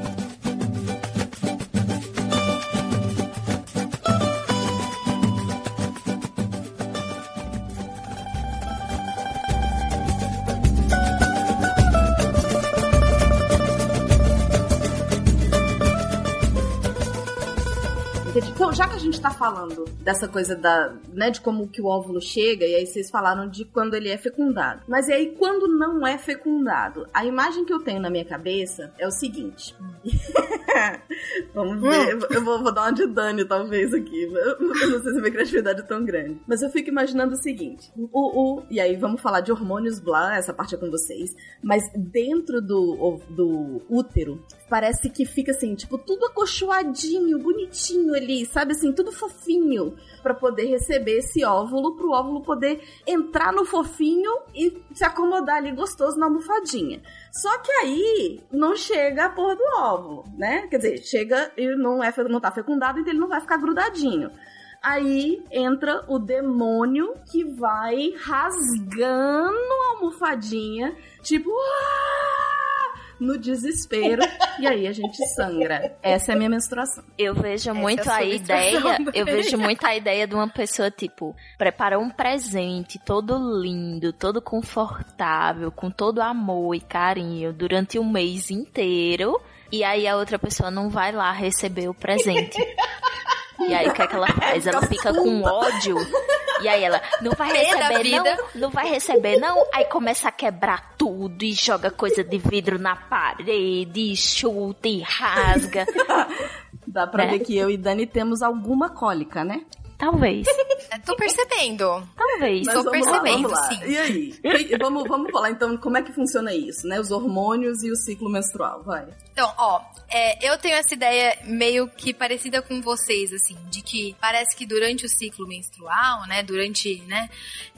Então, já que a gente tá falando dessa coisa da, né, de como que o óvulo chega, e aí vocês falaram de quando ele é fecundado. Mas e aí quando não é fecundado? A imagem que eu tenho na minha cabeça é o seguinte. (laughs) Vamos ver. Eu vou, vou dar uma de Dani, talvez, aqui. Eu não sei se a minha criatividade é tão grande. Mas eu fico imaginando o seguinte. O, o, e aí, vamos falar de hormônios, blá, essa parte é com vocês. Mas dentro do, do útero, parece que fica assim, tipo, tudo acolchoadinho, bonitinho ali, sabe assim, tudo fofinho para poder receber esse óvulo, pro óvulo poder entrar no fofinho e se acomodar ali gostoso na almofadinha. Só que aí não chega a porra do óvulo, né? Quer dizer, chega e não, é, não tá fecundado, então ele não vai ficar grudadinho. Aí entra o demônio que vai rasgando a almofadinha, tipo, "Ah!" No desespero, e aí a gente sangra. Essa é a minha menstruação. Eu vejo Essa muito é a a ideia, (laughs) eu vejo muito a ideia de uma pessoa, tipo, prepara um presente todo lindo, todo confortável, com todo amor e carinho durante um mês inteiro, e aí a outra pessoa não vai lá receber o presente. (laughs) E aí o que é que ela faz? Ela fica com ódio. E aí ela não vai receber não, não vai receber não. Aí começa a quebrar tudo e joga coisa de vidro na parede, e chuta e rasga. (laughs) Dá pra Né? ver que eu e Dani temos alguma cólica, né? Talvez. Eu (laughs) tô percebendo. Talvez. Tô vamos percebendo, lá, vamos lá. sim. (laughs) E aí? Vamos, vamos falar então como é que funciona isso, né? Os hormônios e o ciclo menstrual, vai. Então, ó, é, eu tenho essa ideia meio que parecida com vocês, assim, de que parece que durante o ciclo menstrual, né, durante, né,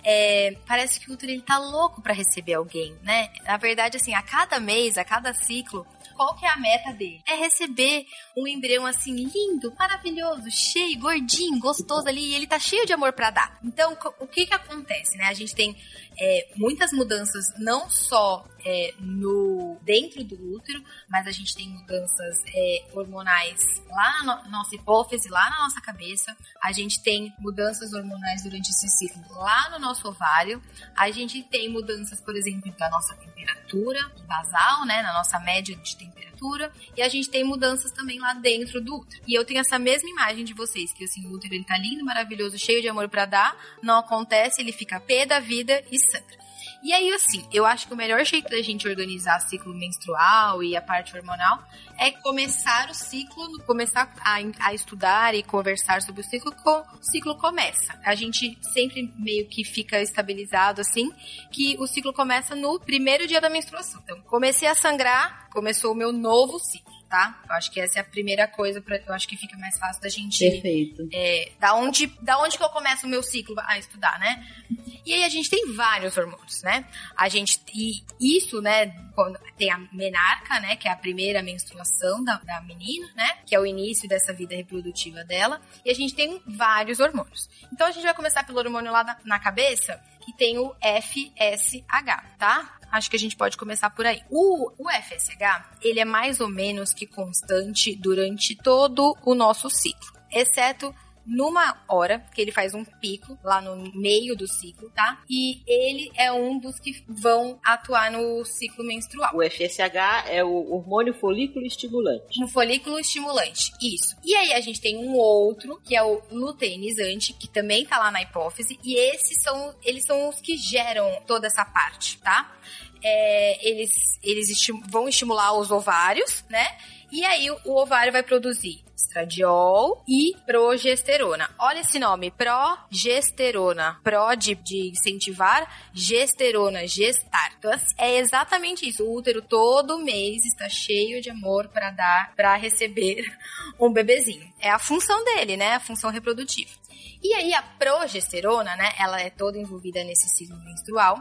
é, parece que o útero ele tá louco pra receber alguém, né? Na verdade, assim, a cada mês, a cada ciclo, qual que é a meta dele? É receber um embrião assim lindo, maravilhoso, cheio, gordinho, gostoso ali, e ele tá cheio de amor pra dar. Então, o que que acontece, né? A gente tem é, muitas mudanças não só é, no dentro do útero, mas a gente tem mudanças é, hormonais lá na no- nossa hipófise, lá na nossa cabeça. A gente tem mudanças hormonais durante esse ciclo lá no nosso ovário. A gente tem mudanças, por exemplo, da nossa temperatura basal, né, na nossa média de temperatura. E a gente tem mudanças também lá dentro do útero. E eu tenho essa mesma imagem de vocês, que assim, o útero ele tá lindo, maravilhoso, cheio de amor pra dar. Não acontece, ele fica pé da vida e sangra. E aí, assim, eu acho que o melhor jeito da gente organizar ciclo menstrual e a parte hormonal é começar o ciclo, começar a, a estudar e conversar sobre o ciclo quando o ciclo começa. A gente sempre meio que fica estabilizado, assim, que o ciclo começa no primeiro dia da menstruação. Então, comecei a sangrar, começou o meu novo ciclo, tá? Eu acho que essa é a primeira coisa, pra, eu acho que fica mais fácil da gente Perfeito. é, da, onde, da onde que eu começo o meu ciclo a estudar, né? E aí a gente tem vários hormônios, né? A gente, e isso, né, quando tem a menarca, né, que é a primeira menstruação da, da menina, né, que é o início dessa vida reprodutiva dela, e a gente tem vários hormônios. Então a gente vai começar pelo hormônio lá na, na cabeça, que tem o FSH, tá? Acho que a gente pode começar por aí. O, o FSH, ele é mais ou menos que constante durante todo o nosso ciclo, exceto numa hora, que ele faz um pico lá no meio do ciclo, tá? E ele é um dos que vão atuar no ciclo menstrual. O FSH é o hormônio folículo estimulante. Um folículo estimulante, isso. E aí a gente tem um outro, que é o luteinizante, que também tá lá na hipófise, e esses são, eles são os que geram toda essa parte, tá? É, eles eles esti- vão estimular os ovários, né? E aí o, ovário vai produzir estradiol e progesterona. Olha esse nome, progesterona. Pro de, de incentivar, gesterona, gestar. Então assim, é exatamente isso. O útero todo mês está cheio de amor para dar, para receber (laughs) um bebezinho. É a função dele, né? A função reprodutiva. E aí a progesterona, né, ela é toda envolvida nesse ciclo menstrual.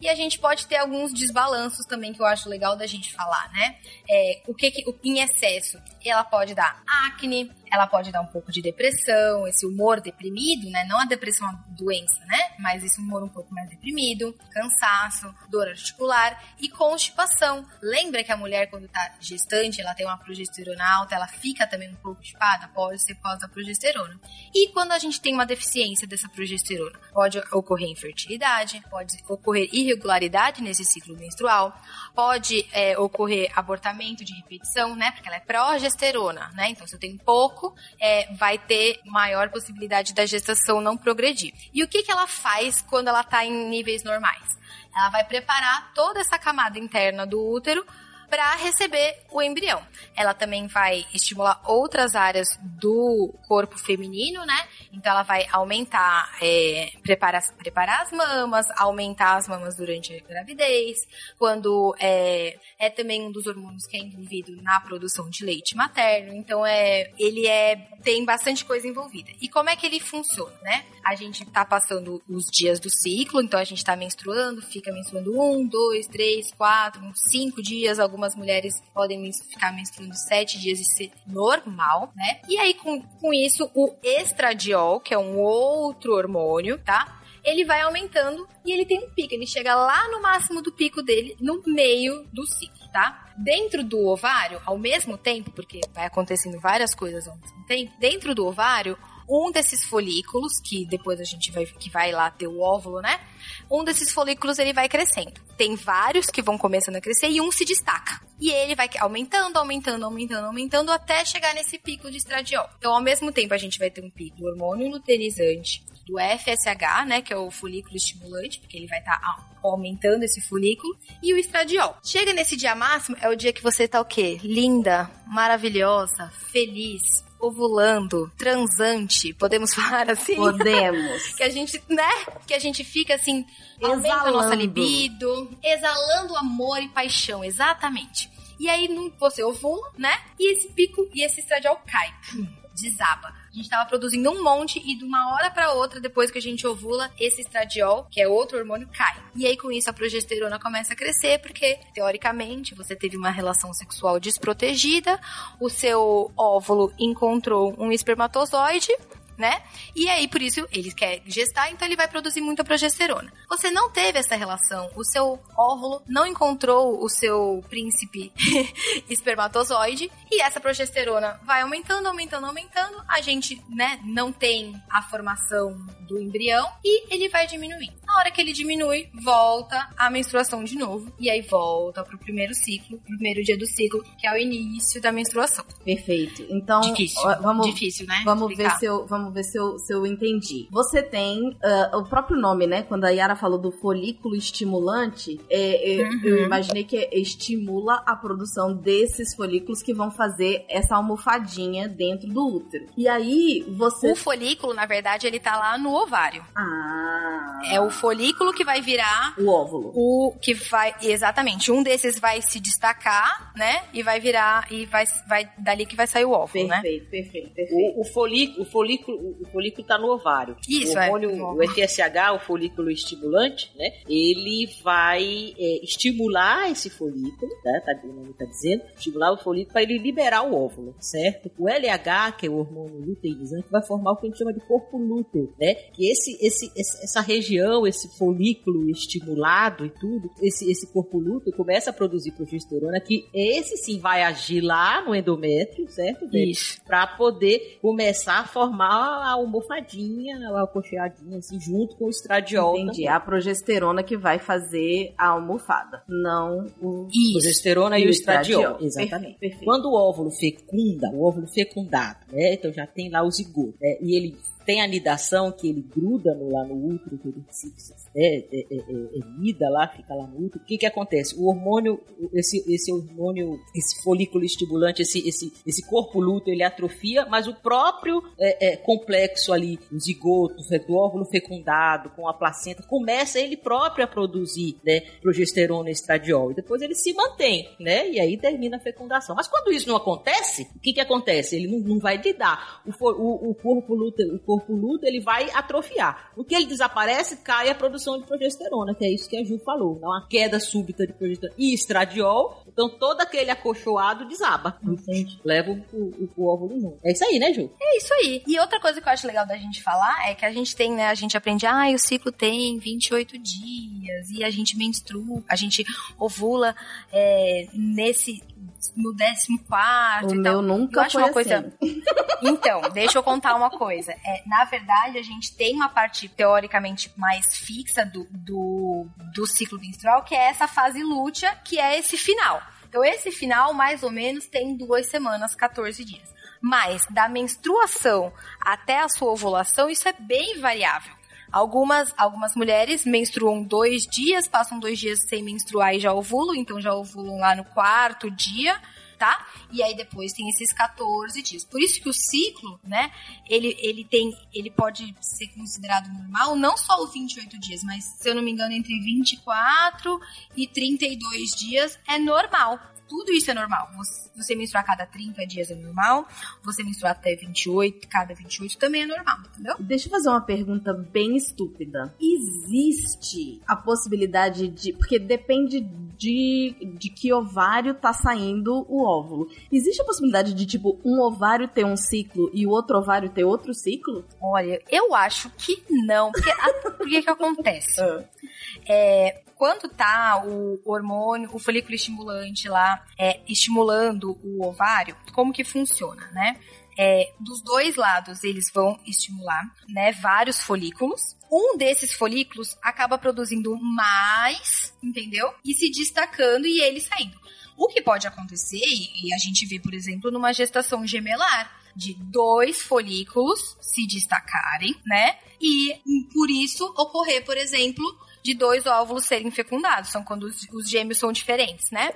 E a gente pode ter alguns desbalanços também que eu acho legal da gente falar, né? É, o que, que o- em excesso, ela pode dar acne, ela pode dar um pouco de depressão, esse humor deprimido, né? Não a depressão a doença, né? Mas esse humor um pouco mais deprimido, cansaço, dor articular e constipação. Lembra que a mulher quando tá gestante, ela tem uma progesterona alta, ela fica também um pouco chupada? Pode ser pós da progesterona. E quando a gente tem uma deficiência dessa progesterona, pode ocorrer infertilidade, pode ocorrer irregularidade nesse ciclo menstrual, pode é, ocorrer abortamento de repetição, né? Porque ela é progesterona, né? Então, se eu tenho pouco, é, vai ter maior possibilidade da gestação não progredir. E o que, que ela faz quando ela está em níveis normais? Ela vai preparar toda essa camada interna do útero para receber o embrião. Ela também vai estimular outras áreas do corpo feminino, né? Então ela vai aumentar, é, preparar, preparar as mamas, aumentar as mamas durante a gravidez, quando é, é também um dos hormônios que é envolvido na produção de leite materno. Então é, ele é tem bastante coisa envolvida. E como é que ele funciona, né? A gente tá passando os dias do ciclo, então a gente tá menstruando, fica menstruando um, dois, três, quatro, cinco dias. Algumas mulheres podem ficar menstruando sete dias e ser normal, né? E aí, com, com isso, o estradiol, que é um outro hormônio, tá? Ele vai aumentando e ele tem um pico. Ele chega lá no máximo do pico dele, no meio do ciclo, tá? Dentro do ovário, ao mesmo tempo, porque vai acontecendo várias coisas ao mesmo tempo, dentro do ovário, um desses folículos, que depois a gente vai, que vai lá ter o óvulo, né? Um desses folículos ele vai crescendo. Tem vários que vão começando a crescer e um se destaca. E ele vai aumentando, aumentando, aumentando, aumentando até chegar nesse pico de estradiol. Então, ao mesmo tempo, a gente vai ter um pico do hormônio luteinizante, do FSH, né, que é o folículo estimulante, porque ele vai estar tá aumentando esse folículo, e o estradiol. Chega nesse dia máximo, é o dia que você tá o quê? Linda, maravilhosa, feliz, ovulando, transante, podemos (laughs) falar assim? Podemos. que a gente, né? Que a gente fica assim, aumenta a nossa Exalando. libido, exalando amor e paixão, exatamente. E aí você ovula, né? E esse pico e esse estradiol cai, desaba. A gente tava produzindo um monte e de uma hora pra outra, depois que a gente ovula, esse estradiol, que é outro hormônio, cai. E aí com isso a progesterona começa a crescer, porque teoricamente você teve uma relação sexual desprotegida, o seu óvulo encontrou um espermatozoide, né? E aí, por isso, ele quer gestar, então ele vai produzir muita progesterona. Você não teve essa relação, o seu óvulo não encontrou o seu príncipe (laughs) espermatozoide, e essa progesterona vai aumentando, aumentando, aumentando. A gente, né, não tem a formação do embrião e ele vai diminuir. Na hora que ele diminui, volta a menstruação de novo, e aí volta pro primeiro ciclo, primeiro dia do ciclo, que é o início da menstruação. Perfeito. Então, Difícil, vamos, difícil, né? Vamos ver, explicar. se eu, vamos ver se eu, se eu entendi. Você tem ah, o próprio nome, né? Quando a Yara falou do folículo estimulante, é, é, Uhum. eu imaginei que estimula a produção desses folículos que vão fazer essa almofadinha dentro do útero. E aí, você. O folículo, na verdade, ele tá lá no ovário. Ah. É o folículo que vai virar o óvulo. o que vai exatamente um desses vai se destacar, né? E vai virar e vai vai dali que vai sair o óvulo, né? Perfeito, perfeito, perfeito. O, o folículo, o folículo, o folículo tá no ovário. Isso, o é, hormônio, no o. FSH, o folículo estimulante, né? Ele vai é, estimular esse folículo, tá? tá? O nome tá dizendo, estimular o folículo para ele liberar o óvulo, certo? O LH, que é o hormônio luteinizante, vai formar o que a gente chama de corpo lúteo, né? Que esse, esse, esse- essa região, esse folículo estimulado e tudo, esse, esse corpo lúteo começa a produzir progesterona, que esse sim vai agir lá no endométrio, certo? Dele? Isso. Pra poder começar a formar a almofadinha, a aconcheadinha, assim, junto com o estradiol. Entendi. também. É a progesterona que vai fazer a almofada, não o Isso. Progesterona e, o estradiol. Exatamente. Perfeito, perfeito. Quando o óvulo fecunda, o óvulo fecundado, né? Então já tem lá o zigoto, né? E ele tem a nidação que ele gruda no- lá no útero, que ele se, é, é, é, é, é nida lá, fica lá no útero. O que que acontece? O hormônio, esse, esse hormônio, esse folículo estimulante, esse, esse, esse corpo lúteo, ele atrofia, mas o próprio é, é, complexo ali, o zigoto, do óvulo fecundado, com a placenta, começa ele próprio a produzir, né, progesterona e estradiol. E depois ele se mantém, né, e aí termina a fecundação. Mas quando isso não acontece, o que que acontece? Ele não, não vai lidar. O, o, o corpo lúteo, o corpo lúteo, ele vai atrofiar. O que ele desaparece, cai a produção de progesterona, que é isso que a Ju falou. Dá uma queda súbita de progesterona e estradiol, então todo aquele acolchoado desaba. Leva o, o, o óvulo junto. É isso aí, né, Ju? É isso aí. E outra coisa que eu acho legal da gente falar é que a gente tem, né, a gente aprende, ah, o ciclo tem 28 dias e a gente menstrua, a gente ovula é, nesse no 14 quarto O e meu tal. nunca Eu acho foi uma coisa assim. (laughs) Então, deixa eu contar uma coisa. É, na verdade, a gente tem uma parte teoricamente mais fixa do, do, do ciclo menstrual, que é essa fase lútea, que é esse final. Então, esse final, mais ou menos, tem duas semanas, 14 dias. Mas, da menstruação até a sua ovulação, isso é bem variável. Algumas, algumas mulheres menstruam dois dias, passam dois dias sem menstruar e já ovulam, então já ovulam lá no quarto dia, tá? E aí depois tem esses 14 dias. Por isso que o ciclo, né, ele, ele tem, ele pode ser considerado normal, não só os 28 dias, mas se eu não me engano, entre 24 e 32 dias é normal. Tudo isso é normal. Você, você menstruar a cada 30 dias é normal. Você menstruar até 28, cada 28 também é normal, entendeu? Deixa eu fazer uma pergunta bem estúpida. Existe a possibilidade de. Porque depende de, de que ovário tá saindo o óvulo. Existe a possibilidade de, tipo, um ovário ter um ciclo e o outro ovário ter outro ciclo? Olha, eu acho que não. Porque por (laughs) que que acontece? É, quando tá o hormônio, o folículo estimulante lá, é, estimulando o ovário, como que funciona, né? É, dos dois lados eles vão estimular, né, vários folículos. Um desses folículos acaba produzindo mais, entendeu? E se destacando e ele saindo. O que pode acontecer, e a gente vê, por exemplo, numa gestação gemelar, de dois folículos se destacarem, né? E por isso ocorrer, por exemplo, de dois óvulos serem fecundados. São quando os, os gêmeos são diferentes, né?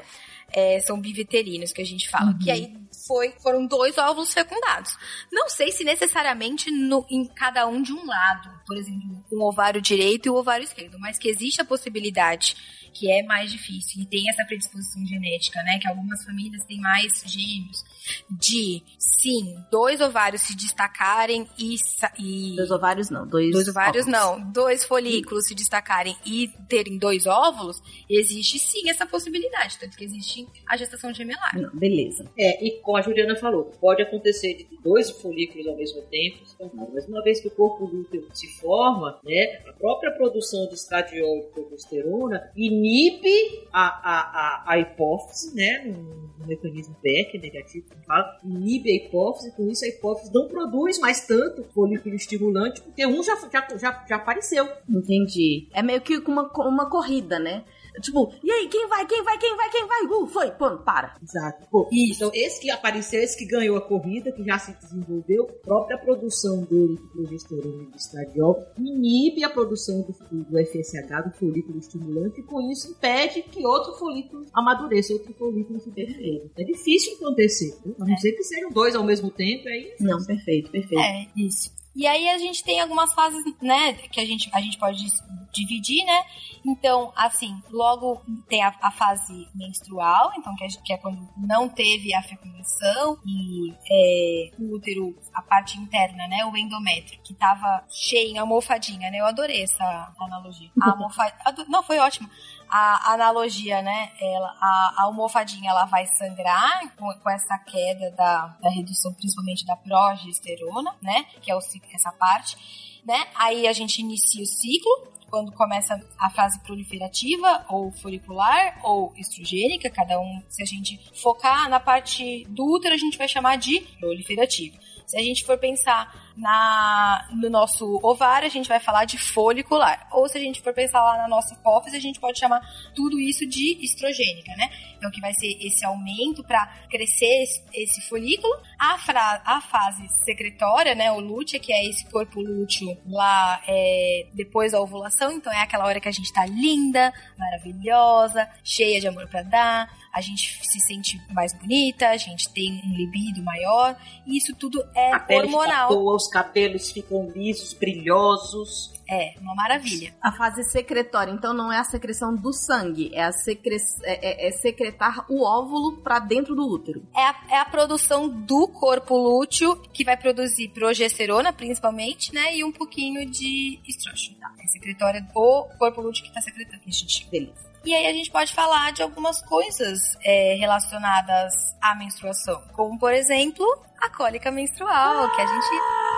É, são biviterinos que a gente fala. Uhum. Que aí foi, foram dois óvulos fecundados. Não sei se necessariamente no, em cada um de um lado, por exemplo, o ovário direito e o ovário esquerdo, mas que existe a possibilidade que é mais difícil e tem essa predisposição genética, né? Que algumas famílias têm mais gêmeos. De, sim, dois ovários se destacarem e. e Dois ovários não, dois. dois ovários óvulos. não, dois folículos se destacarem e terem dois óvulos, existe sim essa possibilidade. Tanto que existe a gestação gemelar. Não, beleza. É, e como a Juliana falou, pode acontecer de dois folículos ao mesmo tempo, se formar. mas uma vez que o corpo lúteo se forma, né, a própria produção de estradiol e progesterona inibe a, a, a, a hipófise, né, no, no mecanismo Beck negativo, como fala, inibe a hipófise, com isso a hipófise não produz mais tanto folículo estimulante, porque um já, já, já, já apareceu. Entendi. É meio que uma, uma corrida, né? Tipo, e aí, quem vai, quem vai, quem vai, quem vai? Uh, foi, pô, para. Exato. Pô, Então, esse que apareceu, esse que ganhou a corrida, que já se desenvolveu, a própria produção dele de progesterona de estradiol inibe a produção do, do FSH, do folículo estimulante, e com isso impede que outro folículo amadureça, outro folículo se desenvolva. É difícil acontecer, viu? a não ser que sejam dois ao mesmo tempo, aí Não, perfeito, perfeito. É, isso. E aí a gente tem algumas fases, né, que a gente, a gente pode dividir, né? Então, assim, logo tem a, a fase menstrual, então que é, que é quando não teve a fecundação e é, o útero, a parte interna, né, o endométrio, que tava cheio, almofadinha, né? Eu adorei essa analogia. A almofadinha, não, foi ótimo a analogia, né? Ela, a, a almofadinha ela vai sangrar com, com essa queda da, da redução, principalmente da progesterona, né? Que é o, essa parte, né? Aí a gente inicia o ciclo. Quando começa a fase proliferativa, ou folicular, ou estrogênica, cada um, se a gente focar na parte do útero, a gente vai chamar de proliferativa. Se a gente for pensar na, no nosso ovário, a gente vai falar de folicular. Ou se a gente for pensar lá na nossa hipófise, a gente pode chamar tudo isso de estrogênica, né? Então, que vai ser esse aumento para crescer esse, esse folículo. A, fra, a fase secretória, né? O lútea, que é esse corpo lúteo lá é, depois da ovulação. Então, é aquela hora que a gente tá linda, maravilhosa, cheia de amor para dar. A gente se sente mais bonita, a gente tem um libido maior. E isso tudo é hormonal. Os cabelos ficam lisos, brilhosos. É, uma maravilha. A fase secretória, então, não é a secreção do sangue, é, a secre... é, é- é secretar o óvulo pra dentro do útero. É a, é a produção do corpo lúteo que vai produzir progesterona, principalmente, né? E um pouquinho de estrógeno. Tá? É secretória do corpo lúteo que tá secretando, que a gente. Beleza. E aí a gente pode falar de algumas coisas é, relacionadas à menstruação. Como, por exemplo, a cólica menstrual, que a gente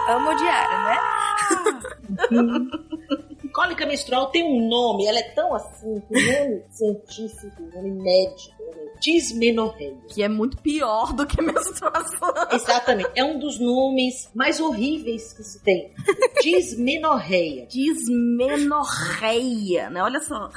ama odiar, né? (laughs) Cólica menstrual tem um nome, ela é tão assim, com nome científico, nome médico, né? dismenorreia. Que é muito pior do que menstruação. (laughs) Exatamente, é um dos nomes mais horríveis que se tem. Dismenorreia. Dismenorreia, né? Olha só.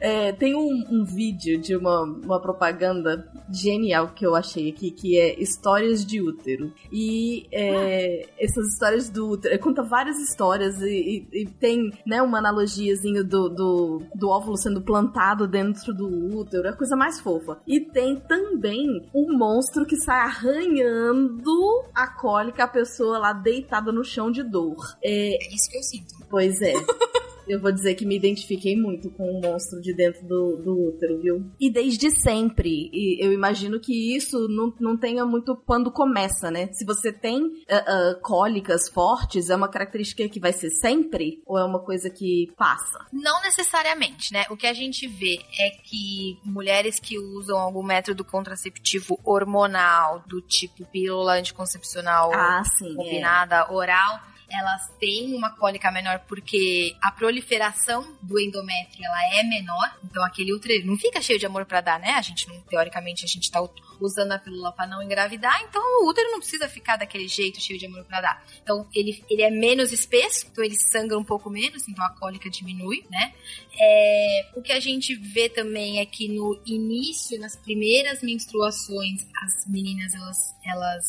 É, tem um, um vídeo de uma, uma propaganda genial que eu achei aqui, que é Histórias de Útero. E é, essas histórias do útero, conta várias histórias e, e- e tem né, uma analogiazinha do, do, do óvulo sendo plantado dentro do útero, é a coisa mais fofa. E tem também um monstro que sai arranhando a cólica, a pessoa lá deitada no chão de dor. É, É isso que eu sinto. Pois é. (laughs) Eu vou dizer que me identifiquei muito com o monstro de dentro do, do útero, viu? E desde sempre. E eu imagino que isso não, não tenha muito quando começa, né? Se você tem ah, ah, cólicas fortes, é uma característica que vai ser sempre? Ou é uma coisa que passa? Não necessariamente, né? O que a gente vê é que mulheres que usam algum método contraceptivo hormonal, do tipo pílula anticoncepcional Ah, sim. É. combinada, oral, elas têm uma cólica menor porque a proliferação do endométrio ela é menor, então aquele útero não fica cheio de amor para dar, né? A gente não, teoricamente a gente tá usando a pílula para não engravidar, então o útero não precisa ficar daquele jeito cheio de amor para dar. Então ele, ele é menos espesso, então ele sangra um pouco menos, então a cólica diminui, né? É, o que a gente vê também é que no início, nas primeiras menstruações, as meninas elas, elas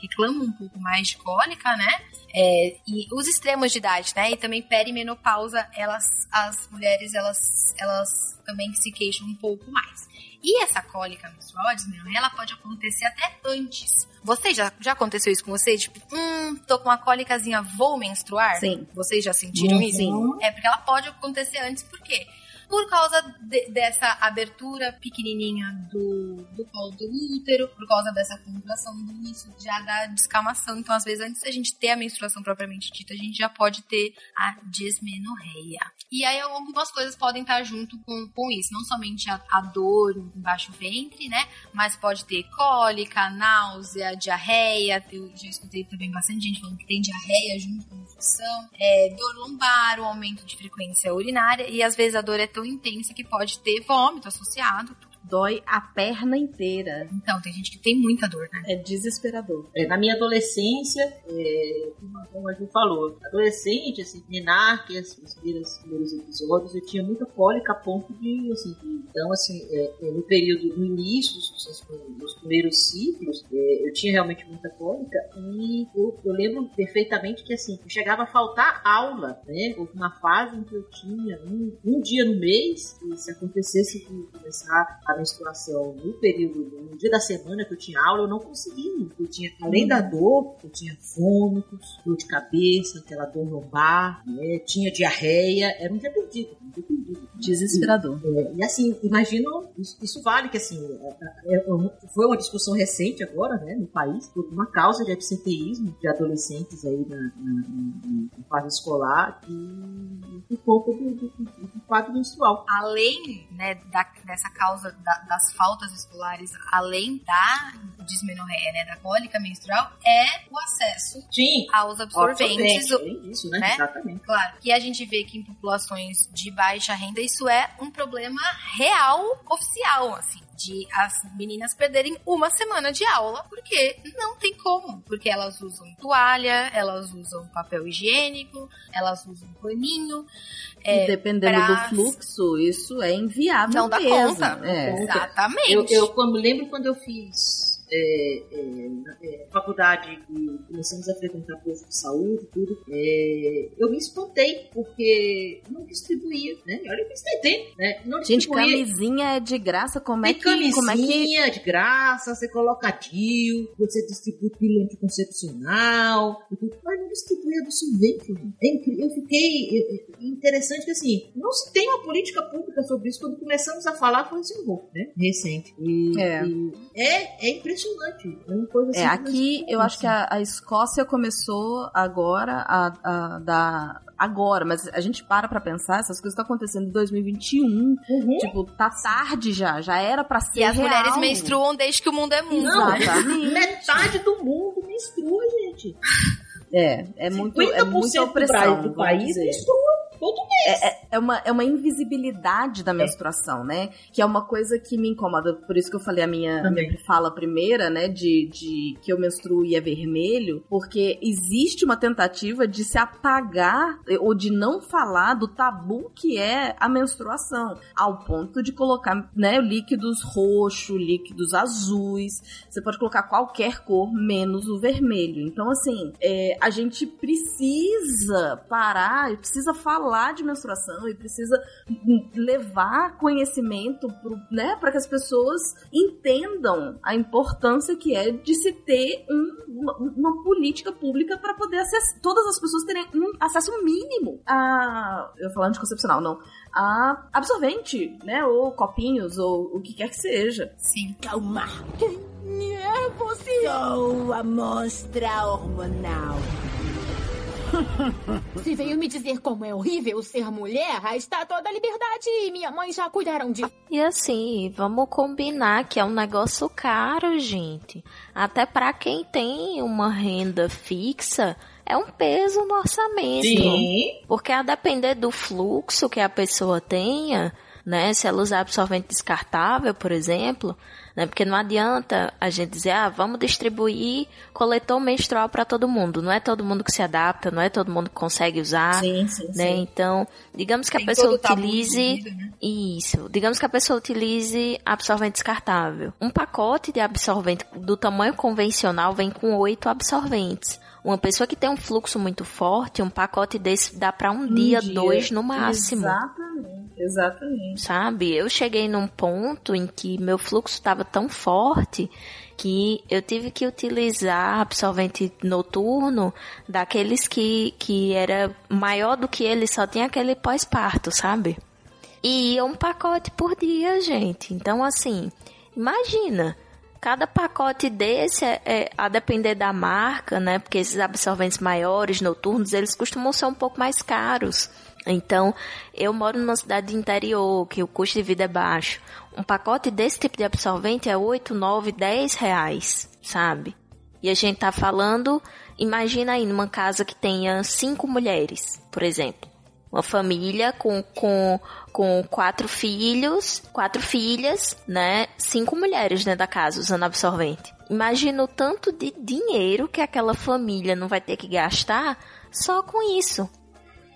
reclamam um pouco mais de cólica, né? É, e os extremos de idade, né? E também perimenopausa, elas, as mulheres, elas, elas também se queixam um pouco mais. E essa cólica menstrual, dismenorreia, ela pode acontecer até antes. Você já, já aconteceu isso com você? Tipo, hum, tô com uma cólicazinha, vou menstruar? Sim. Vocês já sentiram Uhum. isso? É porque ela pode acontecer antes, por quê? Por causa de- dessa abertura pequenininha do, do colo do útero, por causa dessa contração do início já da descamação. Então, às vezes, antes da gente ter a menstruação propriamente dita, a gente já pode ter a dismenorreia. E aí, algumas coisas podem estar junto com, com isso. Não somente a, a dor embaixo do ventre, né? Mas pode ter cólica, náusea, diarreia. Eu já escutei também bastante gente falando que tem diarreia junto com infecção. É, dor lombar, o aumento de frequência urinária. E às vezes a dor é tão intensa que pode ter vômito associado. Dói a perna inteira. Então, tem gente que tem muita dor, né? É desesperador. É, na minha adolescência, é, como a Ju falou, adolescente, assim, menarque, assim, os primeiros, primeiros episódios, eu tinha muita cólica a ponto de, assim, de- então, assim, é, é, no período, no início dos, dos- dos primeiros ciclos, é, eu tinha realmente muita cólica e eu, eu lembro perfeitamente que, assim, chegava a faltar aula, né? Houve uma fase em que eu tinha um, um dia no mês, e se acontecesse de começar a menstruação no período, no dia da semana que eu tinha aula, eu não conseguia. Eu tinha, além da dor, eu tinha vômitos, dor de cabeça, aquela dor lombar, né? tinha diarreia, era um dia perdido, um dia perdido. Desesperador. É, e assim, imagino, isso, isso vale que assim, é, é, é, foi uma discussão recente agora, né, no país, por uma causa de absenteísmo de adolescentes aí na, na, na- na fase escolar e por conta do, do, do- do quadro menstrual. além né, da- dessa causa da- das faltas escolares, além da dismenorreia, né, da cólica menstrual, é o acesso Sim, aos absorventes. além disso, né? né? Exatamente. Claro, que a gente vê que em populações de baixa renda isso é um problema real, oficial, assim. De as meninas perderem uma semana de aula, porque não tem como. Porque elas usam toalha, elas usam papel higiênico, elas usam paninho. É, e dependendo pra- do fluxo, isso é inviável Não dá mesmo. conta. É. Exatamente. Eu, eu quando lembro quando eu fiz é, é, na- é, faculdade e começamos a frequentar posto de saúde tudo, é, eu me espantei, porque não distribuía, né? Olha que tentei, né? Não Gente, camisinha é de graça, como é Tem que... Como é que... camisinha de graça, você coloca DIU, você distribui pílula anticoncepcional, mas não distribui absorvente. gente. É. Eu fiquei interessante que assim, não se tem uma política pública sobre isso. Quando começamos a falar, foi esse horror, né? Recente. E, É. e é, é impressionante. É uma coisa assim. É, aqui eu acho que a a, a Escócia começou agora a, a dar. Agora, mas a gente para pra pensar, essas coisas estão acontecendo em 2021. Uhum. Tipo, tá tarde já, já era pra ser E as real. mulheres menstruam desde que o mundo é mundo. Não, metade do mundo menstrua, gente. É, é muito, é 50% muita do opressão. Do país menstrua todo mês. É uma, é uma invisibilidade da menstruação, né? Que é uma coisa que me incomoda. Por isso que eu falei a minha, Também. minha fala primeira, né? De, de que eu menstruo e é vermelho. Porque existe uma tentativa de se apagar ou de não falar do tabu que é a menstruação. Ao ponto de colocar, né? Líquidos roxos, líquidos azuis. Você pode colocar qualquer cor, menos o vermelho. Então, assim, é, a gente precisa parar, precisa falar de menstruação e precisa hum, levar conhecimento pro, né, para que as pessoas entendam a importância que é de se ter um- uma, uma política pública para poder acessar, todas as pessoas terem um acesso mínimo a. Eu falando de concepcional, não. A absorvente, né? Ou copinhos, ou o que quer que seja. Sim. Calma. Quem é você? Sou a monstra hormonal. (laughs) Se veio me dizer como é horrível ser mulher, está toda a liberdade e minha mãe já cuidaram de. E assim, vamos combinar que é um negócio caro, gente. Até para quem tem uma renda fixa, é um peso no orçamento. Sim. Porque a depender do fluxo que a pessoa tenha, né? Se ela usar absorvente descartável, por exemplo, né? Porque não adianta a gente dizer, ah, vamos distribuir coletor menstrual para todo mundo. Não é todo mundo que se adapta, não é todo mundo que consegue usar. Sim, sim, né? sim. Então, digamos que Tem a pessoa utilize envolvido, né? isso. Digamos que a pessoa utilize absorvente descartável. Um pacote de absorvente do tamanho convencional vem com oito absorventes. Uma pessoa que tem um fluxo muito forte, um pacote desse dá para um, dia, dois no máximo Exatamente, exatamente. sabe? Eu cheguei num ponto em que meu fluxo estava tão forte que eu tive que utilizar absorvente noturno daqueles que, que era maior do que ele, só tinha aquele pós-parto, sabe? E ia um pacote por dia, gente. Então, assim, imagina. Cada pacote desse, é, é, a depender da marca, né? Porque esses absorventes maiores, noturnos, eles costumam ser um pouco mais caros. Então, eu moro numa cidade de interior, que o custo de vida é baixo. Um pacote desse tipo de absorvente é 8, 9, 10 reais, sabe? E a gente tá falando, imagina aí numa casa que tenha cinco mulheres, por exemplo. Uma família com, com, com quatro filhos, quatro filhas, né? Cinco mulheres dentro da casa usando absorvente. Imagina o tanto de dinheiro que aquela família não vai ter que gastar só com isso.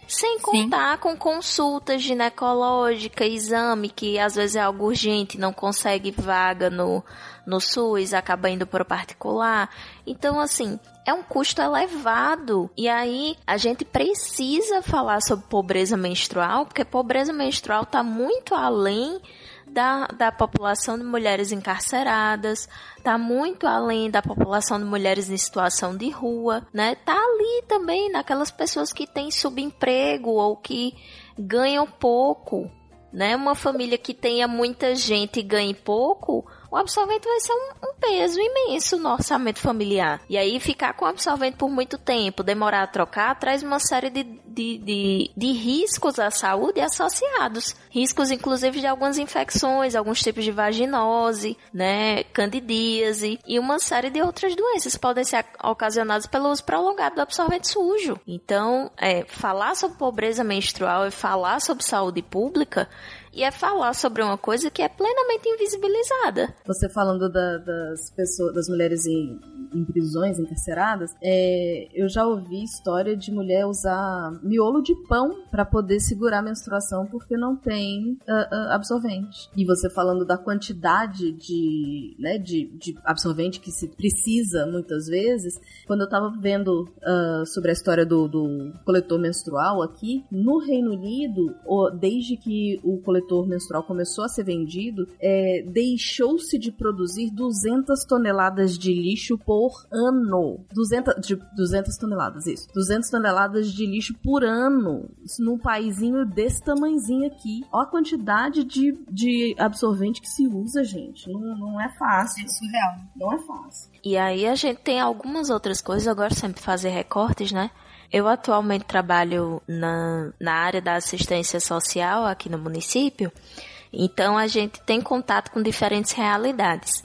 Sem contar com consulta ginecológica, exame, que às vezes é algo urgente, não consegue vaga no, no SUS, acaba indo para o particular. Então, assim, é um custo elevado. E aí, a gente precisa falar sobre pobreza menstrual, porque pobreza menstrual está muito além da, da população de mulheres encarceradas, tá muito além da população de mulheres em situação de rua, né? Tá ali também naquelas pessoas que têm subemprego ou que ganham pouco, né? Uma família que tenha muita gente e ganhe pouco, o absorvente vai ser um, um, peso imenso no orçamento familiar. E aí ficar com o absorvente por muito tempo, demorar a trocar, traz uma série de, de, de, de riscos à saúde associados. Riscos, inclusive, de algumas infecções, alguns tipos de vaginose, né, candidíase e uma série de outras doenças podem ser ocasionadas pelo uso prolongado do absorvente sujo. Então, é, falar sobre pobreza menstrual e falar sobre saúde pública e é falar sobre uma coisa que é plenamente invisibilizada. Você falando da, das pessoas, das mulheres em, em prisões, encarceradas, é, eu já ouvi história de mulher usar miolo de pão para poder segurar a menstruação porque não tem uh, uh, absorvente. E você falando da quantidade de, né, de, de absorvente que se precisa muitas vezes, quando eu tava vendo uh, sobre a história do, do coletor menstrual aqui, no Reino Unido, desde que o coletor coletor menstrual começou a ser vendido, é, deixou-se de produzir 200 toneladas de lixo por ano. 200, de, 200 toneladas, isso. 200 toneladas de lixo por ano. Isso num paizinho desse tamanhozinho aqui. Olha a quantidade de, de absorvente que se usa, gente. Não, não é fácil. É surreal. Não é fácil. E aí a gente tem algumas outras coisas, agora sempre fazer recortes, né? Eu atualmente trabalho na, na área da assistência social aqui no município, então a gente tem contato com diferentes realidades.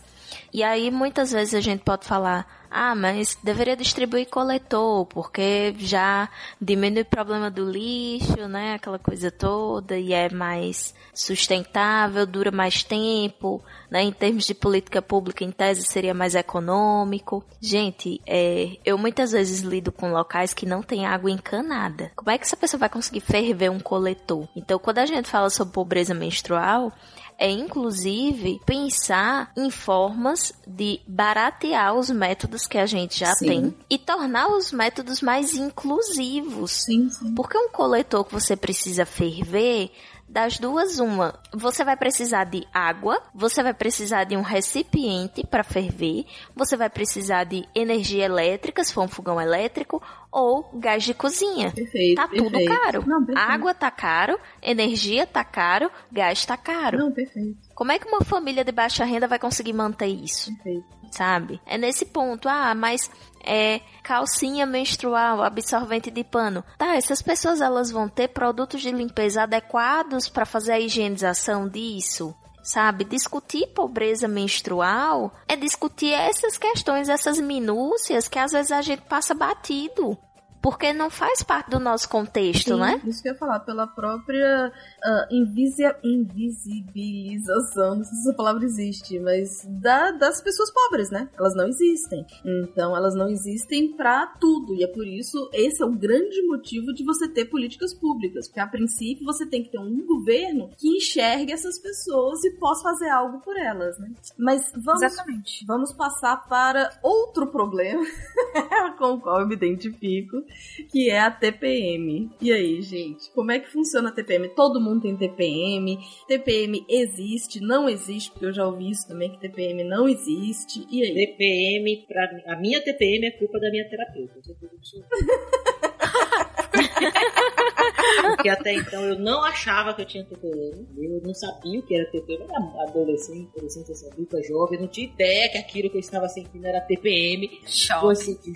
E aí muitas vezes a gente pode falar, ah, mas deveria distribuir coletor, porque já diminui o problema do lixo, né? Aquela coisa toda, e é mais sustentável, dura mais tempo, né? Em termos de política pública, em tese, seria mais econômico. Gente, é, eu muitas vezes lido com locais que não tem água encanada. Como é que essa pessoa vai conseguir ferver um coletor? Então, quando a gente fala sobre pobreza menstrual, é inclusive pensar em formas de baratear os métodos que a gente já Sim. tem e tornar os métodos mais inclusivos. Sim, sim. Porque um coletor que você precisa ferver, das duas, uma, você vai precisar de água, você vai precisar de um recipiente para ferver, você vai precisar de energia elétrica, se for um fogão elétrico, ou gás de cozinha. Perfeito. Tá tudo perfeito. caro. Não. Água tá caro, energia tá caro, gás tá caro. Não, perfeito. Como é que uma família de baixa renda vai conseguir manter isso? Perfeito. Sabe? É nesse ponto. Ah, mas é calcinha menstrual, absorvente de pano. Tá, essas pessoas elas vão ter produtos de limpeza adequados para fazer a higienização disso? Sabe, discutir pobreza menstrual é discutir essas questões, essas minúcias que às vezes a gente passa batido. Porque não faz parte do nosso contexto, Sim, né? Isso que eu ia falar, pela própria ah, invisia- invisibilização, não sei se essa palavra existe, mas da- das pessoas pobres, né? Elas não existem. Então, elas não existem pra tudo. E é por isso, esse é um grande motivo de você ter políticas públicas. Porque, a princípio, você tem que ter um governo que enxergue essas pessoas e possa fazer algo por elas, né? Mas vamos Exatamente. Vamos passar para outro problema com o qual eu me identifico, que é a TPM. E aí, gente, como é que funciona a TPM? Todo mundo tem TPM. TPM existe, não existe, porque eu já ouvi isso também, que TPM não existe. E aí? TPM, pra, mim- a minha TPM é culpa da minha terapeuta. (laughs) Porque até então eu não achava que eu tinha TPM. Eu não sabia o que era TPM. Eu era adolescente, adolescente, adulta, jovem. Eu não tinha ideia que aquilo que eu estava sentindo era TPM. Coincidiu,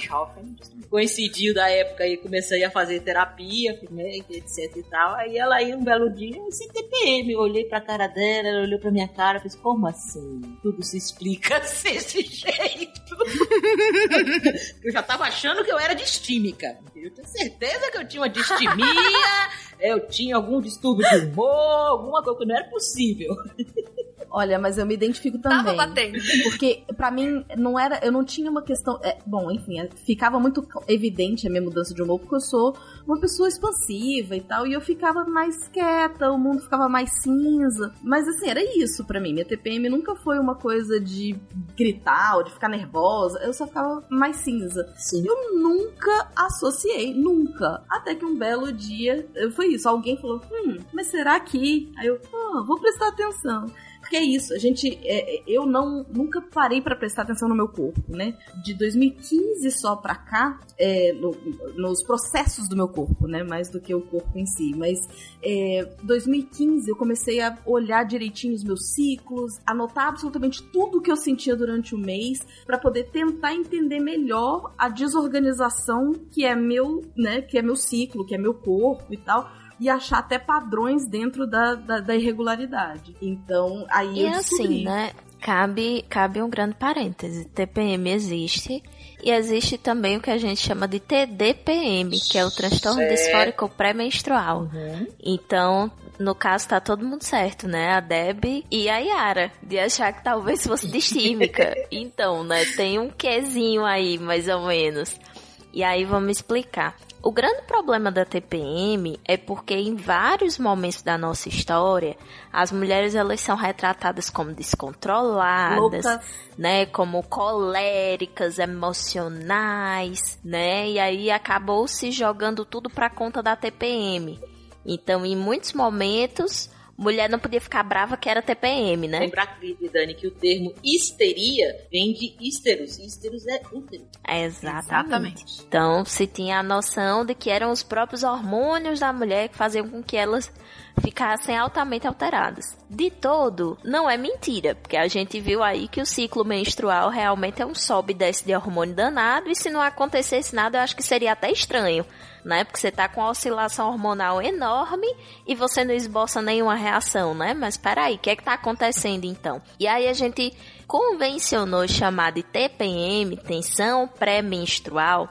jovem. Coincidiu da época aí comecei a fazer terapia, né, etc e tal. Aí ela aí um belo dia, esse TPM, eu olhei pra cara dela, ela olhou pra minha cara e fez, como assim? Tudo se explica (laughs) desse jeito. (laughs) eu já tava achando que eu era distímica. Eu tinha certeza que eu tinha uma distimia, (laughs) eu tinha algum distúrbio de humor, alguma coisa que não era possível. (laughs) Olha, mas eu me identifico Tava também. batendo. Porque pra mim não era, eu não tinha uma questão, é, bom, enfim, é, ficava muito evidente a minha mudança de humor porque eu sou uma pessoa expansiva e tal, e eu ficava mais quieta, o mundo ficava mais cinza. Mas assim, era isso pra mim. Minha TPM nunca foi uma coisa de gritar ou de ficar nervosa, eu só ficava mais cinza. Sim. Eu nunca associei, nunca. Até que um belo dia, foi isso, alguém falou, hum, mas será que? Aí eu, ah, vou prestar atenção. Porque é isso, a gente, é, é, eu não, nunca parei pra prestar atenção no meu corpo, né? De 2015 só pra cá, é, no- nos processos do meu corpo, né? Mais do que o corpo em si. Mas é, 2015 eu comecei a olhar direitinho os meus ciclos, anotar absolutamente tudo que eu sentia durante o mês pra poder tentar entender melhor a desorganização que é meu, né? Que é meu ciclo, que é meu corpo e tal. E achar até padrões dentro da, da, da irregularidade. Então, aí E eu descobri. assim, né? Cabe, cabe um grande parêntese. TPM existe. E existe também o que a gente chama de TDPM, que é o transtorno Certo. disfórico pré-menstrual. Então, no caso, tá todo mundo certo, né? A Deb e a Yara, de achar que talvez fosse distímica. (laughs) então, né? Tem um quezinho aí, mais ou menos. E aí vamos explicar. O grande problema da TPM é porque em vários momentos da nossa história, as mulheres elas são retratadas como descontroladas, Louca. né, como coléricas, emocionais, né? E aí acabou se jogando tudo pra conta da TPM. Então, em muitos momentos, mulher não podia ficar brava que era TPM, né? Lembrar, Dani, que o termo histeria vem de histeros. Histeros é útero. É exatamente. Exatamente. Então, se tinha a noção de que eram os próprios hormônios da mulher que faziam com que elas ficassem altamente alteradas. De todo, não é mentira, porque a gente viu aí que o ciclo menstrual realmente é um sobe e desce de hormônio danado, e se não acontecesse nada, eu acho que seria até estranho, né? Porque você tá com uma oscilação hormonal enorme e você não esboça nenhuma reação, né? Mas peraí, o que é que tá acontecendo então? E aí a gente convencionou chamar de TPM, tensão pré-menstrual,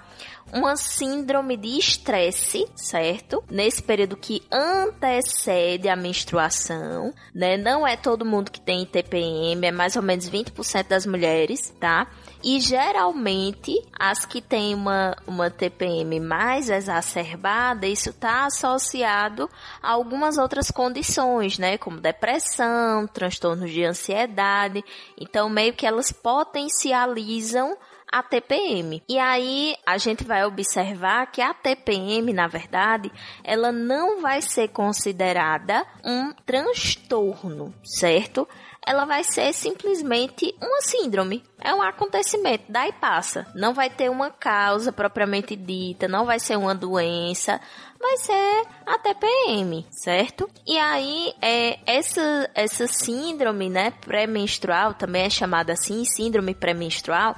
uma síndrome de estresse, certo? Nesse período que antecede a menstruação, né? Não é todo mundo que tem TPM, é mais ou menos 20% das mulheres, tá? E geralmente as que têm uma, uma TPM mais exacerbada, isso está associado a algumas outras condições, né? Como depressão, transtornos de ansiedade. Então, meio que elas potencializam a TPM. E aí a gente vai observar que a TPM, na verdade, ela não vai ser considerada um transtorno, certo? ela vai ser simplesmente uma síndrome. É um acontecimento, e passa. Não vai ter uma causa propriamente dita, não vai ser uma doença, vai ser a TPM, certo? E aí, é, essa, essa síndrome, né, pré-menstrual, também é chamada assim, síndrome pré-menstrual,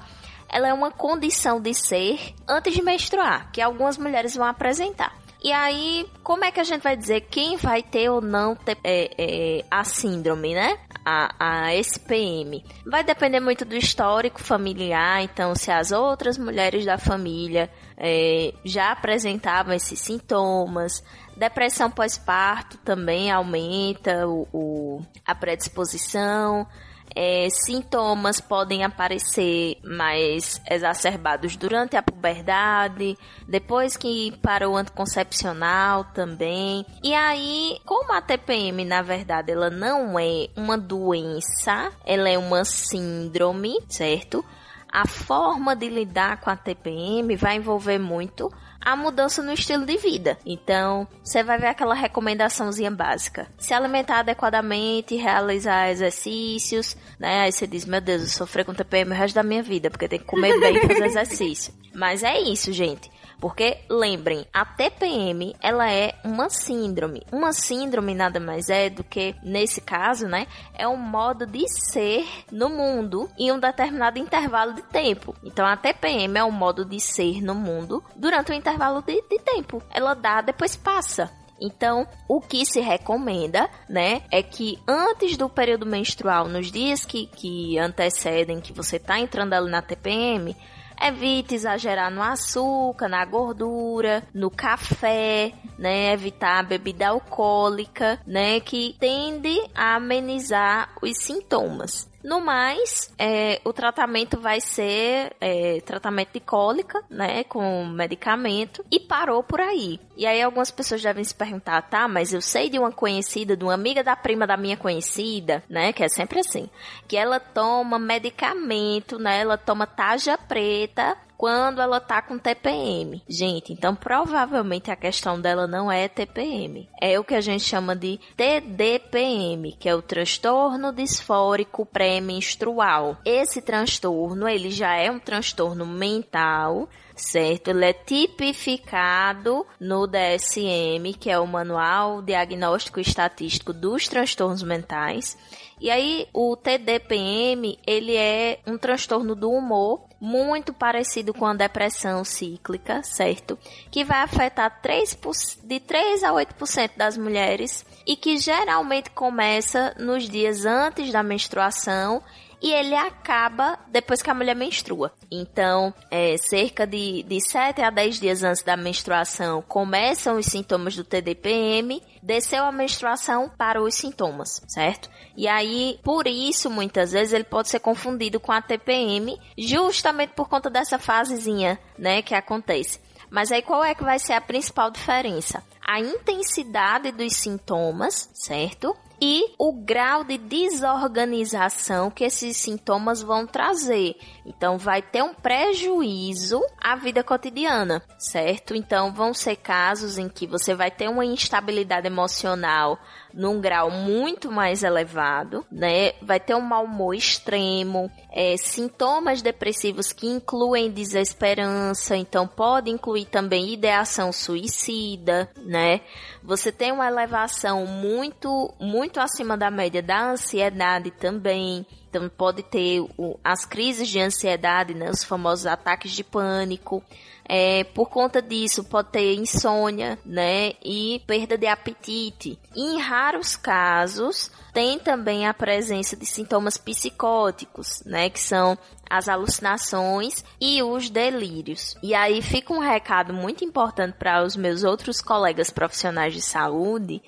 ela é uma condição de ser antes de menstruar, que algumas mulheres vão apresentar. E aí, como é que a gente vai dizer quem vai ter ou não ter é, é, a síndrome, né? A, a SPM. Vai depender muito do histórico familiar, então se as outras mulheres da família é, já apresentavam esses sintomas. Depressão pós-parto também aumenta o, o, a predisposição. É, sintomas podem aparecer mais exacerbados durante a puberdade, depois que para o anticoncepcional também. E aí, como a TPM, na verdade, ela não é uma doença, ela é uma síndrome, certo? A forma de lidar com a TPM vai envolver muito a mudança no estilo de vida. Então, você vai ver aquela recomendaçãozinha básica. Se alimentar adequadamente, realizar exercícios, né? Aí você diz, meu Deus, eu sofri com TPM o resto da minha vida, porque tem que comer bem e fazer (laughs) exercício. Mas é isso, gente. Porque lembrem, a TPM, ela é uma síndrome. Uma síndrome nada mais é do que, nesse caso, né, é um modo de ser no mundo em um determinado intervalo de tempo. Então a TPM é um modo de ser no mundo durante um intervalo de, de tempo. Ela dá, depois passa. Então, o que se recomenda, né, é que antes do período menstrual, nos dias que, que antecedem que você está entrando ali na TPM, Evite exagerar no açúcar, na gordura, no café, né? Evitar a bebida alcoólica, né? Que tende a amenizar os sintomas. No mais, é, o tratamento vai ser é, tratamento de cólica, né, com medicamento, e parou por aí. E aí algumas pessoas devem se perguntar, tá, mas eu sei de uma conhecida, de uma amiga da prima da minha conhecida, né, que é sempre assim, que ela toma medicamento, né, ela toma taja preta quando ela tá com TPM. Gente, então provavelmente a questão dela não é TPM. É o que a gente chama de TDPM, que é o transtorno disfórico pré-menstrual. Esse transtorno, ele já é um transtorno mental certo? Ele é tipificado no DSM, que é o Manual Diagnóstico Estatístico dos Transtornos Mentais. E aí, o TDPM, ele é um transtorno do humor muito parecido com a depressão cíclica, certo? Que vai afetar 3 de 3 a 8% das mulheres e que geralmente começa nos dias antes da menstruação e ele acaba depois que a mulher menstrua. Então, é, cerca de, de 7 a 10 dias antes da menstruação começam os sintomas do TDPM, desceu a menstruação para os sintomas, certo? E aí, por isso, muitas vezes ele pode ser confundido com a TPM, justamente por conta dessa fasezinha, né, que acontece. Mas aí qual é que vai ser a principal diferença? A intensidade dos sintomas, certo? E o grau de desorganização que esses sintomas vão trazer. Então, vai ter um prejuízo à vida cotidiana, certo? Então, vão ser casos em que você vai ter uma instabilidade emocional num grau muito mais elevado, né? Vai ter um mau humor extremo, é, sintomas depressivos que incluem desesperança, então pode incluir também ideação suicida, né? Você tem uma elevação muito, muito acima da média da ansiedade também. Então pode ter o, as crises de ansiedade, né? Os famosos ataques de pânico. É, por conta disso, pode ter insônia, né? E perda de apetite. Em raros casos, tem também a presença de sintomas psicóticos, né? Que são as alucinações e os delírios. E aí fica um recado muito importante para os meus outros colegas profissionais de saúde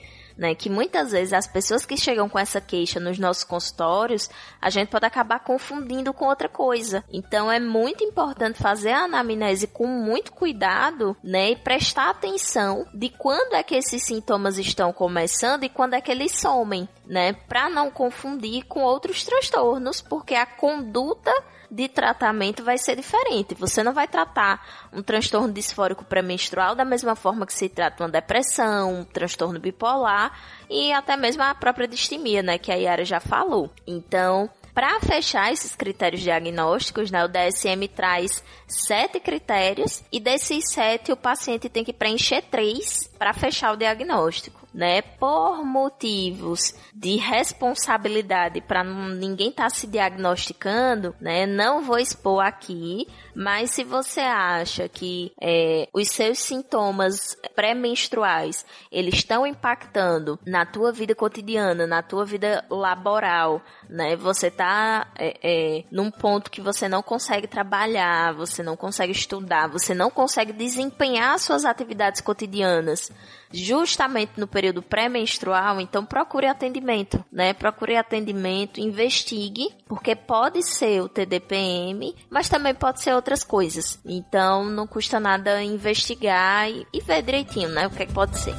né? Que muitas vezes as pessoas que chegam com essa queixa nos nossos consultórios, a gente pode acabar confundindo com outra coisa. Então é muito importante fazer a anamnese com muito cuidado, né? E prestar atenção de quando é que esses sintomas estão começando e quando é que eles somem, né? Para não confundir com outros transtornos, porque a conduta de tratamento vai ser diferente. Você não vai tratar um transtorno disfórico pré-menstrual da mesma forma que se trata uma depressão, um transtorno bipolar e até mesmo a própria distimia, né, que a Yara já falou. Então, para fechar esses critérios diagnósticos, né, o DSM traz sete critérios e desses sete o paciente tem que preencher três para fechar o diagnóstico né, por motivos de responsabilidade para ninguém estar tá se diagnosticando, né, não vou expor aqui, mas se você acha que é, os seus sintomas pré-menstruais eles estão impactando na tua vida cotidiana, na tua vida laboral, né, você tá é, é, num ponto que você não consegue trabalhar, você não consegue estudar, você não consegue desempenhar suas atividades cotidianas, justamente no período pré-menstrual, então procure atendimento, né? Procure atendimento, investigue, porque pode ser o TDPM, mas também pode ser outras coisas. Então não custa nada investigar e, e ver direitinho, né? O que, é que pode ser.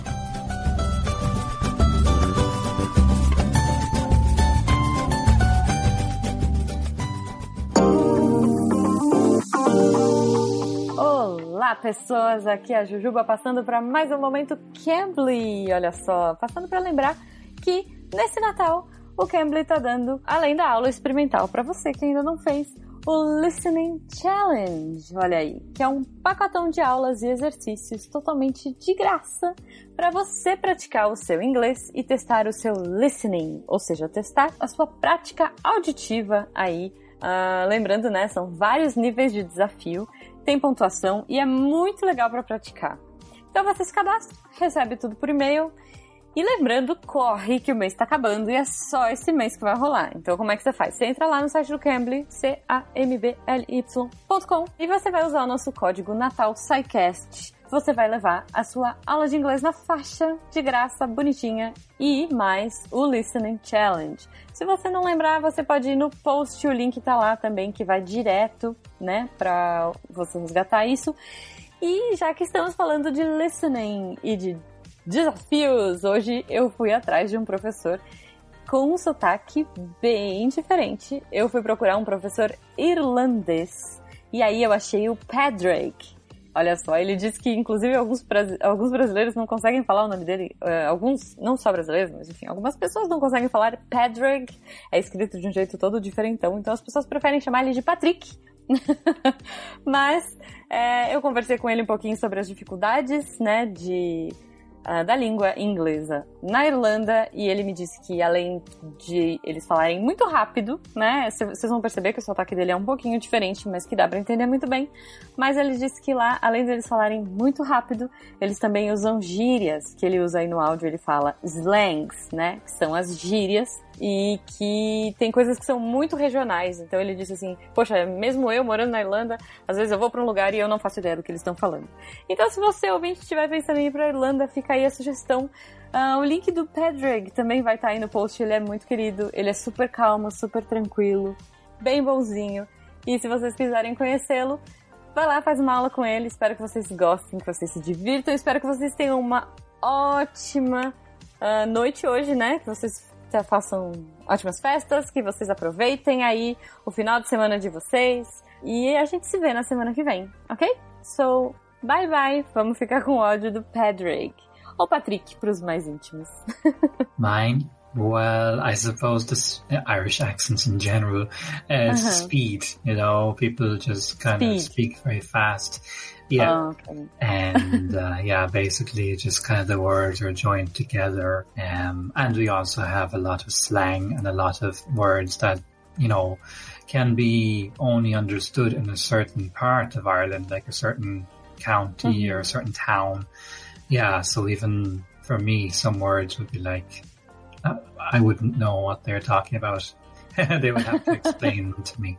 Olá, pessoas! Aqui é a Jujuba passando para mais um momento Cambly. Olha só, passando para lembrar que nesse Natal o Cambly está dando, além da aula experimental para você que ainda não fez, o Listening Challenge. Olha aí, que é um pacotão de aulas e exercícios totalmente de graça para você praticar o seu inglês e testar o seu listening, ou seja, testar a sua prática auditiva aí. Uh, lembrando, né, são vários níveis de desafio tem pontuação e é muito legal para praticar. Então você se cadastra, recebe tudo por e-mail. E lembrando, corre que o mês está acabando e é só esse mês que vai rolar. Então como é que você faz? Você entra lá no site do Cambly, C-A-M-B-L-Y.com e você vai usar o nosso código Natal SciCast você vai levar a sua aula de inglês na faixa de graça, bonitinha, e mais o Listening Challenge. Se você não lembrar, você pode ir no post, o link tá lá também, que vai direto, né, pra você resgatar isso. E já que estamos falando de listening e de desafios, hoje eu fui atrás de um professor com um sotaque bem diferente. Eu fui procurar um professor irlandês e aí eu achei o Padraig. Olha só, ele disse que inclusive alguns, alguns brasileiros não conseguem falar o nome dele, uh, alguns, não só brasileiros, mas enfim, algumas pessoas não conseguem falar Padraig, é escrito de um jeito todo diferentão, então as pessoas preferem chamar ele de Patrick. (laughs) mas é, eu conversei com ele um pouquinho sobre as dificuldades, né, de uh, da língua inglesa na Irlanda e ele me disse que além de eles falarem muito rápido, né, vocês vão perceber que o sotaque dele é um pouquinho diferente, mas que dá para entender muito bem. Mas ele disse que lá, além de eles falarem muito rápido, eles também usam gírias, que ele usa aí no áudio, ele fala slangs, né, que são as gírias e que tem coisas que são muito regionais. Então ele disse assim: Poxa, mesmo eu morando na Irlanda, às vezes eu vou para um lugar e eu não faço ideia do que eles estão falando. Então, se você ouvinte estiver pensando em ir para Irlanda, fica aí a sugestão. Uh, o link do Pedrig também vai estar tá aí no post. Ele é muito querido, ele é super calmo, super tranquilo, bem bonzinho. E se vocês quiserem conhecê-lo, vai lá, faz uma aula com ele. Espero que vocês gostem, que vocês se divirtam. Espero que vocês tenham uma ótima uh, noite hoje, né? Que vocês façam ótimas festas, que vocês aproveitem aí o final de semana de vocês. E a gente se vê na semana que vem, ok? So, bye bye. Vamos ficar com ódio do Patrick. Ou Patrick, para os mais íntimos. (laughs) Mine? Well, I suppose the Irish accents in general, uh, uh -huh. speed, you know, people just kind speed. of speak very fast. Yeah. Oh, okay. (laughs) and uh, yeah, basically just kind of the words are joined together. Um, and we also have a lot of slang and a lot of words that, you know, can be only understood in a certain part of Ireland, like a certain county mm-hmm. or a certain town. Yeah. So even for me, some words would be like, uh, I wouldn't know what they're talking about. (laughs) they would have to explain to me.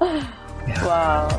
(laughs) Yeah. Wow.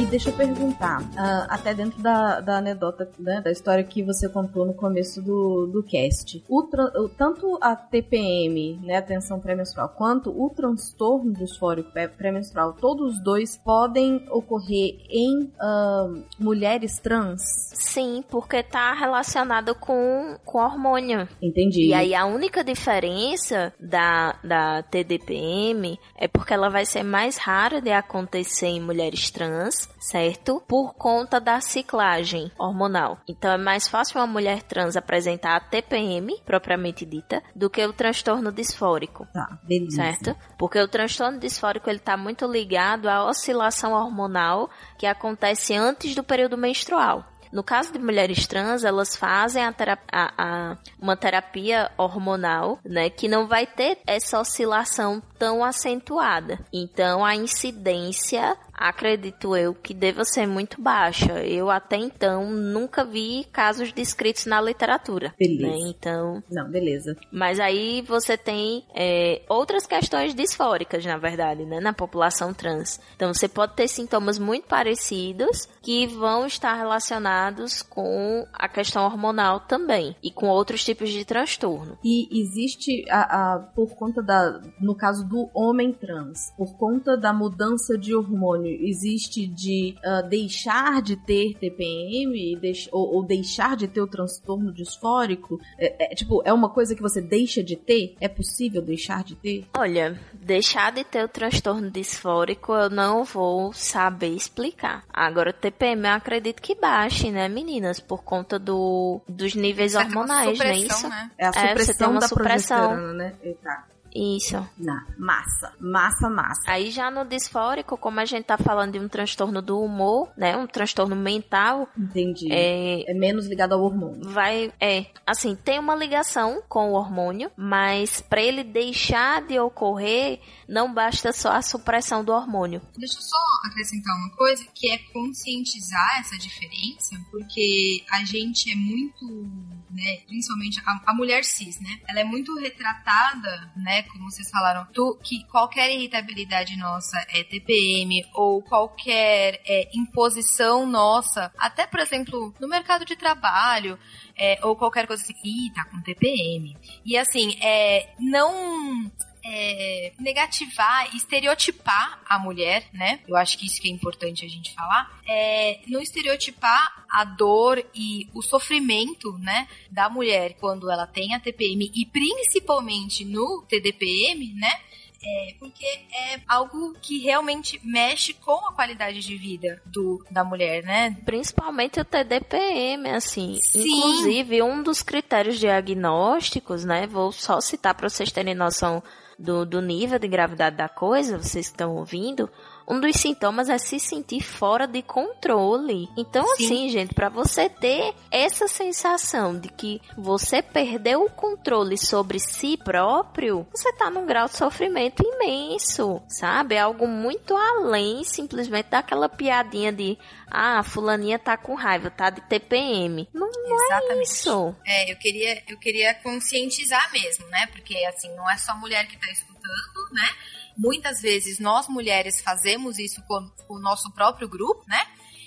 E deixa eu perguntar, uh, até dentro da, da anedota, né, da história que você contou no começo do, do cast, o, o tanto a TPM, né, a tensão pré-menstrual, quanto o transtorno disfórico pré-menstrual, todos os dois podem ocorrer em uh, mulheres trans? Sim, porque tá relacionado com, com hormônio. Entendi. E aí a única diferença da, da TDPM é porque ela vai ser mais rara de acontecer em mulheres trans, certo? Por conta da ciclagem hormonal. Então é mais fácil uma mulher trans apresentar a TPM, propriamente dita, do que o transtorno disfórico. Tá, beleza. Certo? Porque o transtorno disfórico ele tá muito ligado à oscilação hormonal que acontece antes do período menstrual. No caso de mulheres trans, elas fazem a terapia, a, a, uma terapia hormonal, né, que não vai ter essa oscilação tão acentuada. Então, a incidência acredito eu que deva ser muito baixa. Eu até então nunca vi casos descritos na literatura. Beleza. Né? Então. Não, beleza. Mas aí você tem é, outras questões disfóricas, na verdade, né? Na população trans. Então você pode ter sintomas muito parecidos que vão estar relacionados com a questão hormonal também e com outros tipos de transtorno. E existe a, a por conta da, no caso do homem trans, por conta da mudança de hormônio existe de uh, deixar de ter TPM deix ou, ou, deixar de ter o transtorno disfórico? É, é, tipo, é uma coisa que você deixa de ter? É possível deixar de ter? Olha, deixar de ter o transtorno disfórico eu não vou saber explicar. Agora, TPM eu acredito que baixe, né, meninas? Por conta do, dos níveis hormonais, né? Isso né? é a supressão é, da supressão. né? Exato. Isso. Na massa. Massa, massa. Aí já no disfórico, como a gente tá falando de um transtorno do humor, né? Um transtorno mental. Entendi. É, é menos ligado ao hormônio. Vai, é. Assim, tem uma ligação com o hormônio, mas para ele deixar de ocorrer, não basta só a supressão do hormônio. Deixa eu só acrescentar uma coisa, que é conscientizar essa diferença, porque a gente é muito, né? Principalmente a, a mulher cis, né? Ela é muito retratada, né? como vocês falaram, tu, que qualquer irritabilidade nossa é TPM ou qualquer é, imposição nossa, até por exemplo, no mercado de trabalho, é, ou qualquer coisa assim, ih, tá com TPM. E assim, é, não é, negativar, estereotipar a mulher, né? Eu acho que isso que é importante a gente falar. É, não estereotipar a dor e o sofrimento, né, da mulher quando ela tem a TPM e principalmente no TDPM, né? É, porque é algo que realmente mexe com a qualidade de vida do, da mulher, né? Principalmente o TDPM, assim. Sim. Inclusive, um dos critérios diagnósticos, né? Vou só citar para vocês terem noção do, do nível de gravidade da coisa, vocês estão ouvindo, um dos sintomas é se sentir fora de controle. Então, Sim. assim, gente, para você ter essa sensação de que você perdeu o controle sobre si próprio, você tá num grau de sofrimento imenso, sabe? É algo muito além simplesmente daquela piadinha de ah, fulaninha tá com raiva, tá de TPM. Não, não é isso. É, eu queria, eu queria conscientizar mesmo, né? Porque, assim, não é só mulher que tá escutando, né? Muitas vezes nós mulheres fazemos isso com o nosso próprio grupo, né?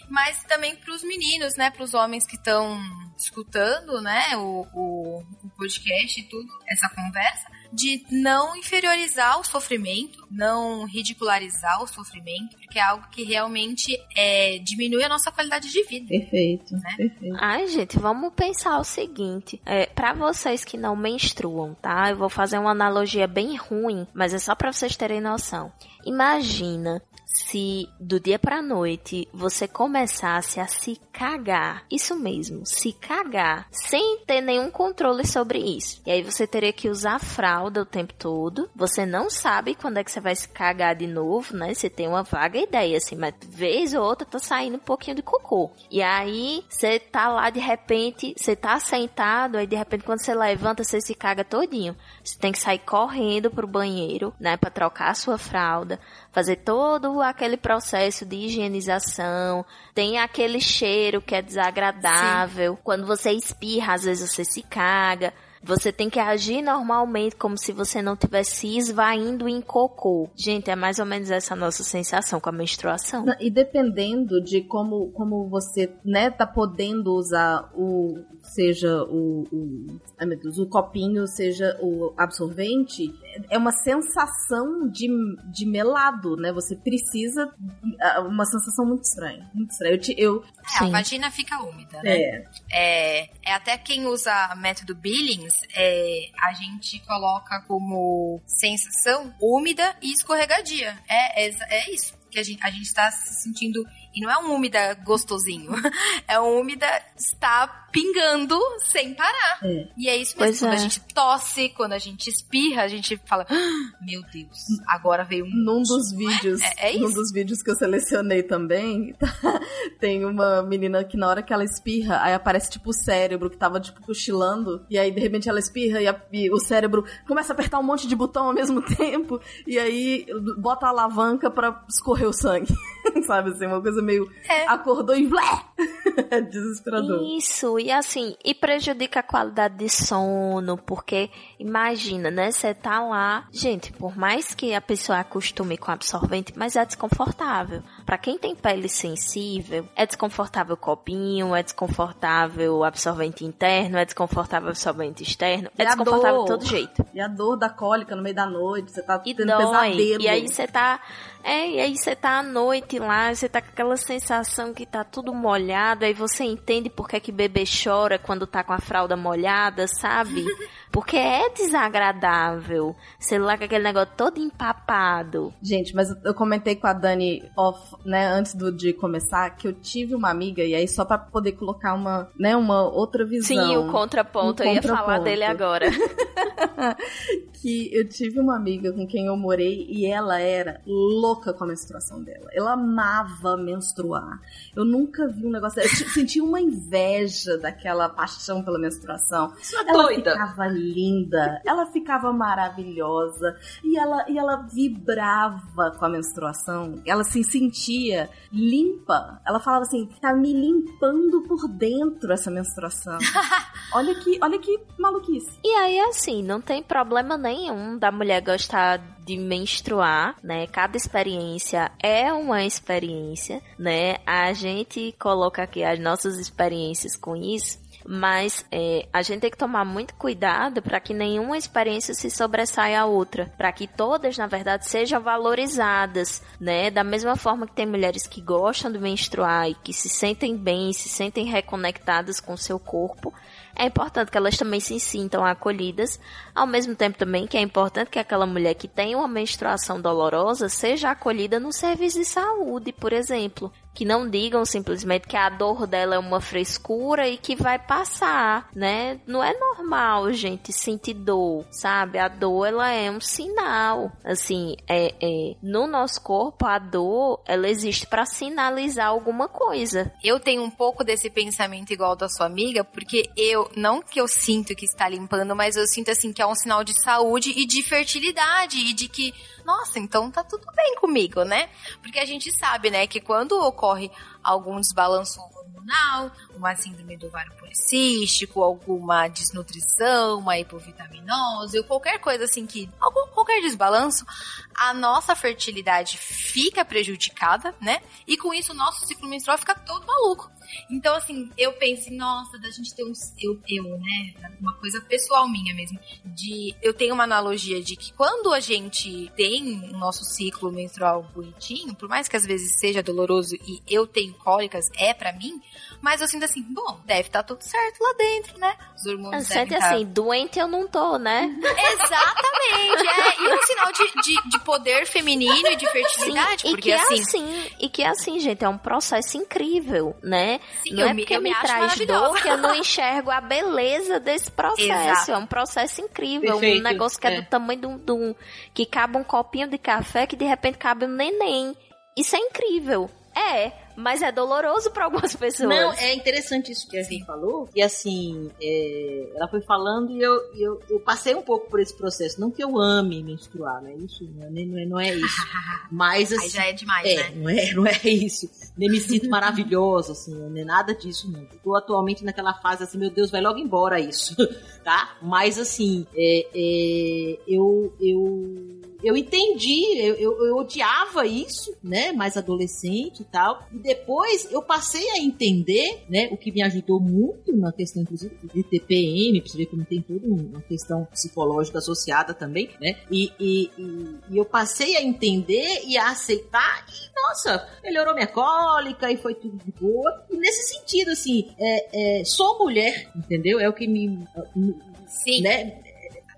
Mas também para os meninos, né? Para os homens que estão escutando, né? O, o, o podcast e tudo, essa conversa de não inferiorizar o sofrimento, não ridicularizar o sofrimento, porque é algo que realmente é, diminui a nossa qualidade de vida. Perfeito, né? perfeito. Ai, gente, vamos pensar o seguinte: é, para vocês que não menstruam, tá? Eu vou fazer uma analogia bem ruim, mas é só para vocês terem noção. Imagina se do dia para noite você começasse a se cagar, isso mesmo, se cagar, sem ter nenhum controle sobre isso. E aí você teria que usar fralda o tempo todo. Você não sabe quando é que você vai se cagar de novo, né? Você tem uma vaga ideia assim, mas vez ou outra tá saindo um pouquinho de cocô. E aí você tá lá de repente, você tá sentado, aí de repente quando você levanta, você se caga todinho. Você tem que sair correndo pro banheiro, né, para trocar a sua fralda, fazer todo aquele processo de higienização, tem aquele cheiro que é desagradável. Sim. Quando você espirra, às vezes você se caga. Você tem que agir normalmente, como se você não tivesse esvaindo em cocô. Gente, é mais ou menos essa nossa sensação com a menstruação. E dependendo de como, como você, né, tá podendo usar o, seja o, o, ai meu Deus, o copinho, seja o absorvente, é uma sensação de, de melado, né? Você precisa. Uma sensação muito estranha. Muito estranha. Eu, te, eu é, a vagina fica úmida, né? É. é. É, até quem usa método Billings, é, a gente coloca como sensação úmida e escorregadia. É, é, é isso que a gente, a gente está se sentindo. E não é um úmida gostosinho. (laughs) É um úmida está pingando sem parar. É. E é isso mesmo. Pois quando é. a gente tosse, quando a gente espirra, a gente fala: ah, Meu Deus, agora veio um. Num dos é? vídeos. É, é isso. Num dos vídeos que eu selecionei também, (laughs) tem uma menina que na hora que ela espirra, aí aparece tipo o cérebro que tava tipo cochilando. E aí de repente ela espirra e, a, e o cérebro começa a apertar um monte de botão ao mesmo (laughs) tempo. E aí bota a alavanca para escorrer correr o sangue. (laughs) Sabe assim, uma coisa meio. É. Acordou e blé! Desesperador. Isso, e assim, e prejudica a qualidade de sono, porque imagina, né? Você tá lá. Gente, por mais que a pessoa acostume com absorvente, mas é desconfortável. Para quem tem pele sensível, é desconfortável o copinho, é desconfortável o absorvente interno, é desconfortável o absorvente externo, e é desconfortável de todo jeito. E a dor da cólica no meio da noite, você tá e tendo dói, pesadelo. E aí você tá. É, e aí você tá à noite lá, você tá com aquela sensação que tá tudo molhado, aí você entende por que, que bebê chora quando tá com a fralda molhada, sabe? (laughs) Porque é desagradável. Celular com aquele negócio todo empapado. Gente, mas eu comentei com a Dani off, né, antes do, de começar, que eu tive uma amiga, e aí só para poder colocar uma, né, uma outra visão. Sim, o contraponto, um eu ia falar dele agora. (laughs) que eu tive uma amiga com quem eu morei e ela era louca com a menstruação dela. Ela amava menstruar. Eu nunca vi um negócio. Eu senti uma inveja daquela paixão pela menstruação. Isso é ela doida. ficava linda, ela ficava maravilhosa e ela, e ela vibrava com a menstruação. Ela se sentia limpa. Ela falava assim: tá me limpando por dentro essa menstruação. (laughs) olha que, olha que maluquice. E aí, assim, não tem problema nenhum da mulher gostar de menstruar, né? Cada experiência é uma experiência, né? A gente coloca aqui as nossas experiências com isso mas é, a gente tem que tomar muito cuidado para que nenhuma experiência se sobressaia à outra, para que todas, na verdade, sejam valorizadas, né? Da mesma forma que tem mulheres que gostam de menstruar e que se sentem bem, se sentem reconectadas com seu corpo, é importante que elas também se sintam acolhidas, ao mesmo tempo também que é importante que aquela mulher que tem uma menstruação dolorosa seja acolhida no serviço de saúde, por exemplo que não digam simplesmente que a dor dela é uma frescura e que vai passar, né? Não é normal, gente, sentir dor, sabe? A dor, ela é um sinal. Assim, é, é no nosso corpo, a dor, ela existe para sinalizar alguma coisa. Eu tenho um pouco desse pensamento igual da sua amiga, porque eu, não que eu sinto que está limpando, mas eu sinto assim que é um sinal de saúde e de fertilidade e de que nossa, então tá tudo bem comigo, né? Porque a gente sabe, né, que quando ocorre algum desbalanço hormonal, uma síndrome do ovário policístico, alguma desnutrição, uma hipovitaminose, ou qualquer coisa assim que, algum, qualquer desbalanço, a nossa fertilidade fica prejudicada, né? E com isso o nosso ciclo menstrual fica todo maluco. Então, assim, eu penso, nossa, da gente ter um. Eu, eu, né? Uma coisa pessoal minha mesmo. De. Eu tenho uma analogia de que quando a gente tem o nosso ciclo menstrual bonitinho, por mais que às vezes seja doloroso e eu tenho cólicas, é para mim, mas eu sinto assim, bom, deve estar tá tudo certo lá dentro, né? Os hormônios é, devem tá... assim, doente eu não tô, né? (laughs) Exatamente, é. E um sinal de, de, de poder feminino e de fertilidade, Sim, porque e que assim... É assim... E que é assim, gente, é um processo incrível, né? Sim, não é porque me, me traz dor que eu não enxergo a beleza desse processo. Exato. É um processo incrível, Perfeito, um negócio que é, é do tamanho de um, de um... que cabe um copinho de café que de repente cabe um neném. Isso é incrível. É, mas é doloroso para algumas pessoas. Não, é interessante isso que a gente falou. E assim, é, ela foi falando e eu, eu, eu, passei um pouco por esse processo. Não que eu ame menstruar, não é isso? Não é, não é, não é isso. (laughs) Mas assim. Aí já é demais, é, né? Não é, não é isso. Nem me sinto maravilhosa, assim, não é nada disso, não. Eu tô atualmente naquela fase assim, meu Deus, vai logo embora isso, (laughs) tá? Mas assim, é, é, eu, eu eu entendi, eu, eu, eu, odiava isso, né? Mais adolescente e tal. E depois eu passei a entender, né? O que me ajudou muito na questão, inclusive, de TPM, pra você ver como tem toda uma questão psicológica associada também, né? E, e, e, e eu passei a entender e a aceitar. E, nossa, melhorou minha cólica e foi tudo de boa. E nesse sentido, assim, é, é, sou mulher, entendeu? É o que me. Sim. Né?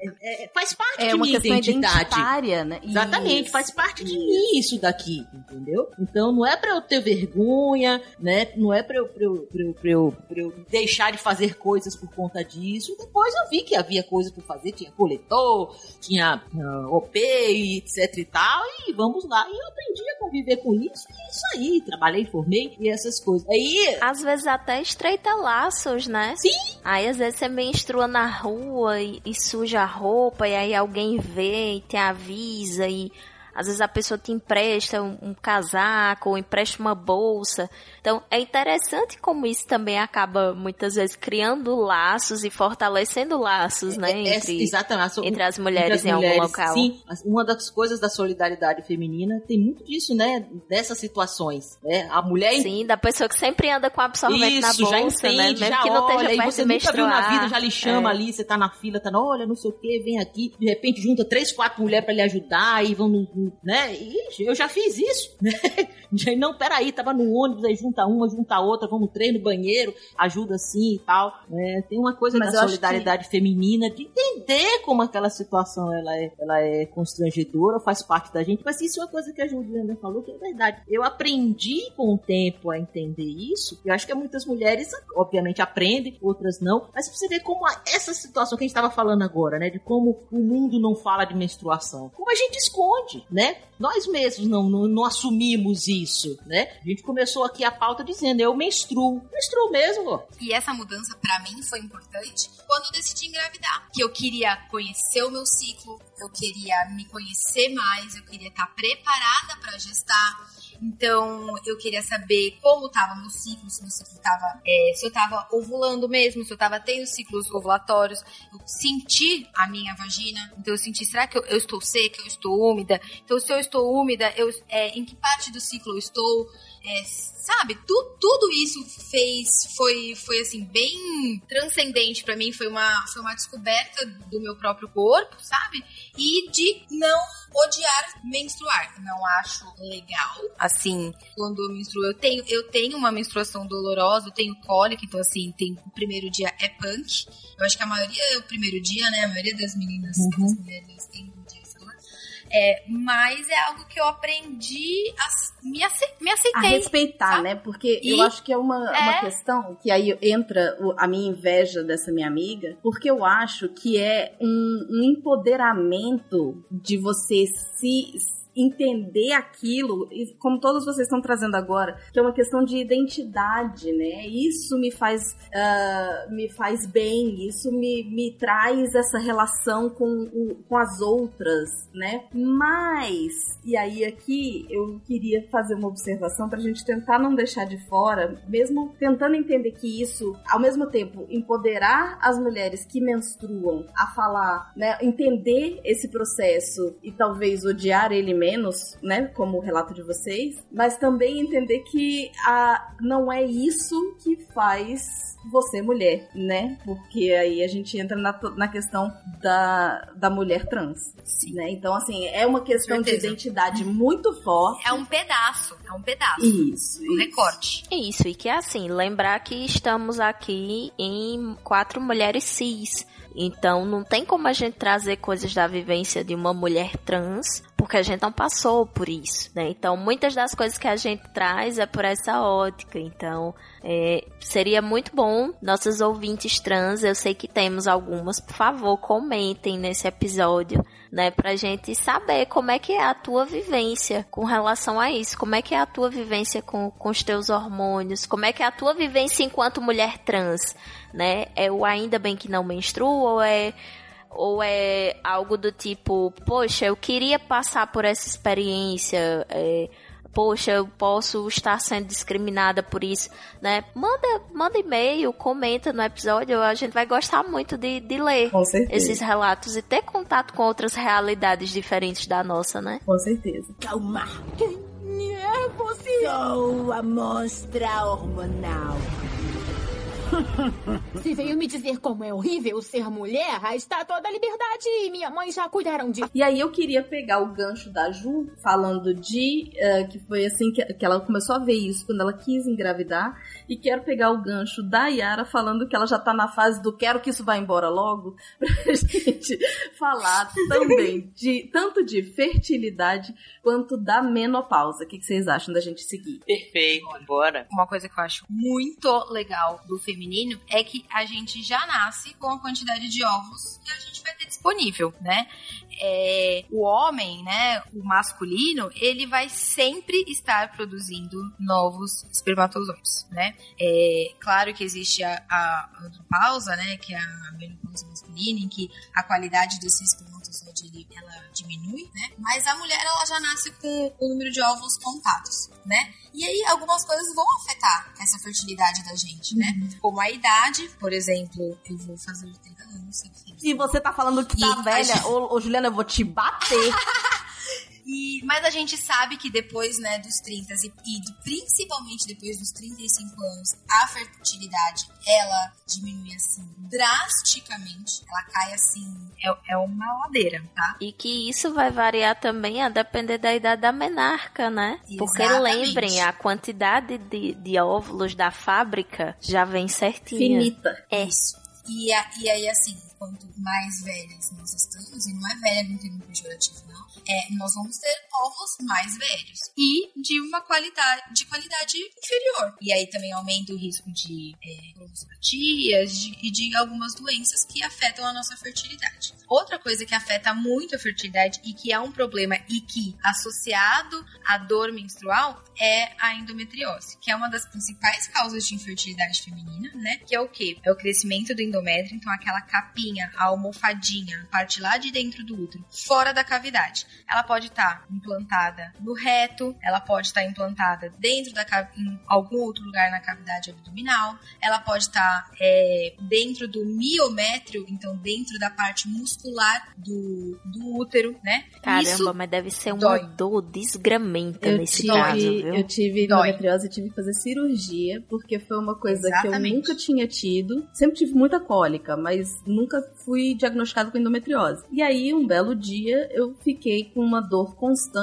É, é, faz parte é de uma minha questão identidade. né? Exatamente, isso. faz parte de mim isso daqui, entendeu? Então não é para eu ter vergonha, né? Não é para eu, pra eu, pra eu, pra eu, pra eu deixar de fazer coisas por conta disso. Depois eu vi que havia coisas para fazer, tinha coletor, tinha uh, OP, etc e tal, e vamos lá. E eu aprendi a conviver com isso, e é isso aí. Trabalhei, formei e essas coisas. Aí. Às vezes até estreita laços, né? Sim. Aí às vezes você menstrua na rua e, e suja roupa e aí alguém vê e te avisa e às vezes a pessoa te empresta um, um, casaco ou empresta uma bolsa. Então é interessante como isso também acaba muitas vezes criando laços e fortalecendo laços, né? É, é, entre, exatamente. entre as mulheres entre as em mulheres, algum local. Sim, uma das coisas da solidariedade feminina tem muito disso, né? Dessas situações. Né? A mulher. Sim, da pessoa que sempre anda com absorvente isso, na bolsa, já entende, né? Mesmo já que não olha, esteja você nunca viu na vida, já lhe chama É. ali, você tá na fila, tá, olha, não sei o que, vem aqui, de repente junta três, quatro mulheres pra lhe ajudar e vão, no- né? Ixi, eu já fiz isso, né? (laughs) Não, peraí, tava no ônibus, aí junta uma, junta outra, vamos três no banheiro, ajuda assim e tal. né? Tem uma coisa Mas da solidariedade feminina, de entender como aquela situação ela é, ela é constrangedora, faz parte da gente, mas isso é uma coisa que a Juliana falou que é verdade. Eu aprendi com o tempo a entender isso, eu acho que muitas mulheres, obviamente, aprendem, outras não, mas pra você ver como essa situação que a gente estava falando agora, né, de como o mundo não fala de menstruação, como a gente esconde, né? Nós mesmos não, não, não assumimos isso, né? A gente começou aqui a pauta dizendo, eu menstruo. Menstruo mesmo. E essa mudança pra mim foi importante quando eu decidi engravidar. Que eu queria conhecer o meu ciclo, eu queria me conhecer mais, eu queria estar preparada pra gestar. Então, eu queria saber como tava meu ciclo, se meu ciclo tava, é, se eu tava ovulando mesmo, se eu tava tendo ciclos ovulatórios. Eu senti a minha vagina. Então, eu senti, será que eu, eu estou seca, eu estou úmida? Então, se eu estou úmida, eu, é, em que parte do ciclo eu estou? É, sabe, tu, tudo isso fez, foi, foi assim, bem transcendente pra mim, foi uma, foi uma descoberta do meu próprio corpo, sabe? E de não odiar menstruar. Não acho legal, assim, quando eu menstruo. Eu tenho, eu tenho uma menstruação dolorosa, eu tenho cólica, então assim, tem, o primeiro dia é punk. Eu acho que a maioria é o primeiro dia, né? A maioria das meninas, das mulheres tem É, mas é algo que eu aprendi a me, ace, me a aceitei. respeitar, sabe? né? Porque E- eu acho que é uma, É. uma questão que aí entra a minha inveja dessa minha amiga, porque eu acho que é um, um empoderamento de você se entender aquilo, e como todos vocês estão trazendo agora, que é uma questão de identidade, né? Isso me faz ah, me faz bem, isso me, me traz essa relação com, o- com as outras, né? Mas, e aí aqui eu queria fazer uma observação pra gente tentar não deixar de fora, mesmo tentando entender que isso, ao mesmo tempo, empoderar as mulheres que menstruam a falar, né? Entender esse processo e talvez odiar ele menos, né? Como o relato de vocês, mas também entender que a, não é isso que faz você mulher, né? Porque aí a gente entra na, na questão da, da mulher trans, né? Então, assim, é uma questão de identidade muito forte. É um pedaço, é um pedaço. Isso, Um isso. recorte. Isso, e que é assim, lembrar que estamos aqui em quatro mulheres cis. Então não tem como a gente trazer coisas da vivência de uma mulher trans porque a gente não passou por isso, né? Então, muitas das coisas que a gente traz é por essa ótica. Então, é, seria muito bom nossas ouvintes trans, eu sei que temos algumas, por favor, comentem nesse episódio, né, pra gente saber como é que é a tua vivência com relação a isso, como é que é a tua vivência com, com os teus hormônios, como é que é a tua vivência enquanto mulher trans, né? É o ainda bem que não menstrua ou é ou é algo do tipo, poxa, eu queria passar por essa experiência, é, poxa, eu posso estar sendo discriminada por isso, né? Manda, manda e-mail, comenta no episódio, a gente vai gostar muito de, de ler esses relatos e ter contato com outras realidades diferentes da nossa, né? Com certeza. Calma. Quem é você? Sou a monstra hormonal. (laughs) Se veio me dizer como é horrível ser mulher, está toda a liberdade e minha mãe já cuidaram de. E aí eu queria pegar o gancho da Ju, falando de. Uh, que foi assim que, que ela começou a ver isso quando ela quis engravidar. E quero pegar o gancho da Yara falando que ela já tá na fase do quero que isso vá embora logo. (laughs) Pra gente falar também de tanto de fertilidade quanto da menopausa. O que, que vocês acham da gente seguir? Perfeito, bora. Uma coisa que eu acho muito legal do feminismo feminino é que a gente já nasce com a quantidade de ovos que a gente vai ter disponível, né? É, o homem, né, o masculino, ele vai sempre estar produzindo novos espermatozoides, né? É, claro que existe a, a andropausa, né, que é a menopausa masculina, em que a qualidade desse espermatozoide ela diminui, né? Mas a mulher ela já nasce com o número de ovos contados, né? E aí algumas coisas vão afetar essa fertilidade da gente, né? Uhum. Como a idade, por exemplo, eu vou fazer 30 anos. E você tá falando que tá velha, gente... ô, ô Juliana, eu vou te bater. (laughs) E, mas a gente sabe que depois né, dos 30 e, e principalmente depois dos 35 anos, a fertilidade ela diminui assim drasticamente. Ela cai assim, é, é uma ladeira, tá? E que isso vai variar também a depender da idade da menarca, né? Exatamente. Porque lembrem, a quantidade de, de óvulos da fábrica já vem certinha. Finita. É. Isso. E, a, e aí, assim, quanto mais velhas nós estamos, e não é velha no termo pejorativo, não, é, nós vamos ter ovos mais velhos e de uma qualidade, de qualidade inferior. E aí também aumenta o risco de é, e de algumas doenças que afetam a nossa fertilidade. Outra coisa que afeta muito a fertilidade e que é um problema e que associado à dor menstrual é a endometriose, que é uma das principais causas de infertilidade feminina, né? Que é o que? É o crescimento do endométrio, então aquela capinha, a almofadinha, a parte lá de dentro do útero, fora da cavidade ela pode estar tá implantada no reto, ela pode estar implantada dentro da em algum outro lugar na cavidade abdominal, ela pode estar é, dentro do miométrio, então dentro da parte muscular do, do útero, né? Caramba, Isso mas deve ser uma dói. dor desgramenta eu nesse tive, caso, viu? Eu tive endometriose e tive que fazer cirurgia, porque foi uma coisa Exatamente. que eu nunca tinha tido. Sempre tive muita cólica, mas nunca fui diagnosticado com endometriose. E aí, um belo dia, eu fiquei com uma dor constante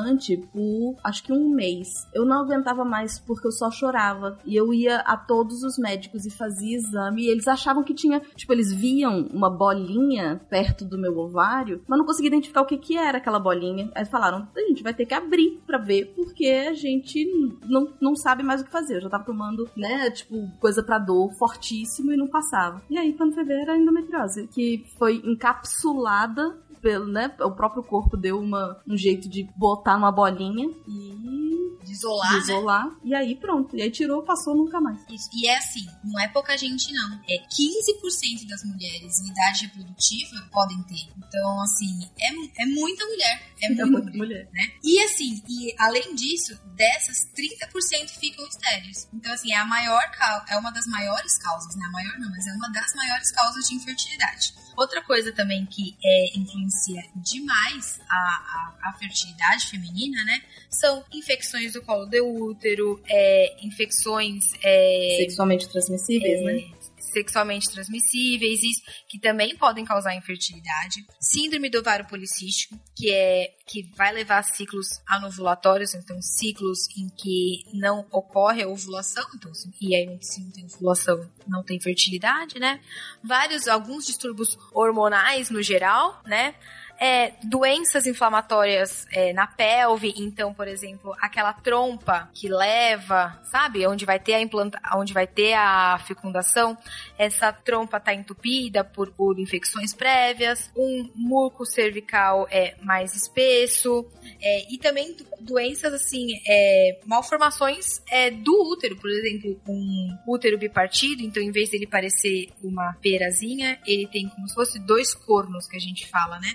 por acho que um mês. Eu não aguentava mais porque eu só chorava. E eu ia a todos os médicos e fazia exame. E eles achavam que tinha. Tipo, eles viam uma bolinha perto do meu ovário, mas não conseguia identificar o que, que era aquela bolinha. Aí falaram: a gente vai ter que abrir para ver, porque a gente não, não sabe mais o que fazer. Eu já tava tomando, né, tipo, coisa pra dor fortíssimo e não passava. E aí, quando foi ver, era endometriose, que foi encapsulada pelo, né? O próprio corpo deu uma, um jeito de botar uma bolinha e isolar, isolar né? e aí pronto. E aí tirou, passou nunca mais. Isso. E é assim, não é pouca gente não. É 15% das mulheres em idade reprodutiva podem ter. Então, assim, é, é muita mulher. É, é muita mulher, mulher. Né? E assim, e além disso, dessas 30% ficam estéreis. Então, assim, é a maior é uma das maiores causas, né? A maior não, mas é uma das maiores causas de infertilidade. Outra coisa também que é, influencia demais a, a, a, fertilidade feminina, né? São infecções do colo do útero, é, infecções... É, Sexualmente transmissíveis, é, né? sexualmente transmissíveis, isso, que também podem causar infertilidade. Síndrome do ovário policístico, que é que vai levar a ciclos anovulatórios, então ciclos em que não ocorre a ovulação, então, e aí se não tem ovulação, não tem fertilidade, né? Vários, alguns distúrbios hormonais no geral, né? É, doenças inflamatórias é, na pelve, então, por exemplo, aquela trompa que leva, sabe, onde vai ter a implanta, onde vai ter a fecundação, essa trompa tá entupida por, por infecções prévias, um muco cervical é mais espesso, é, e também doenças assim, é, malformações é, do útero, por exemplo, um útero bipartido, então em vez dele parecer uma perazinha, ele tem como se fosse dois cornos que a gente fala, né?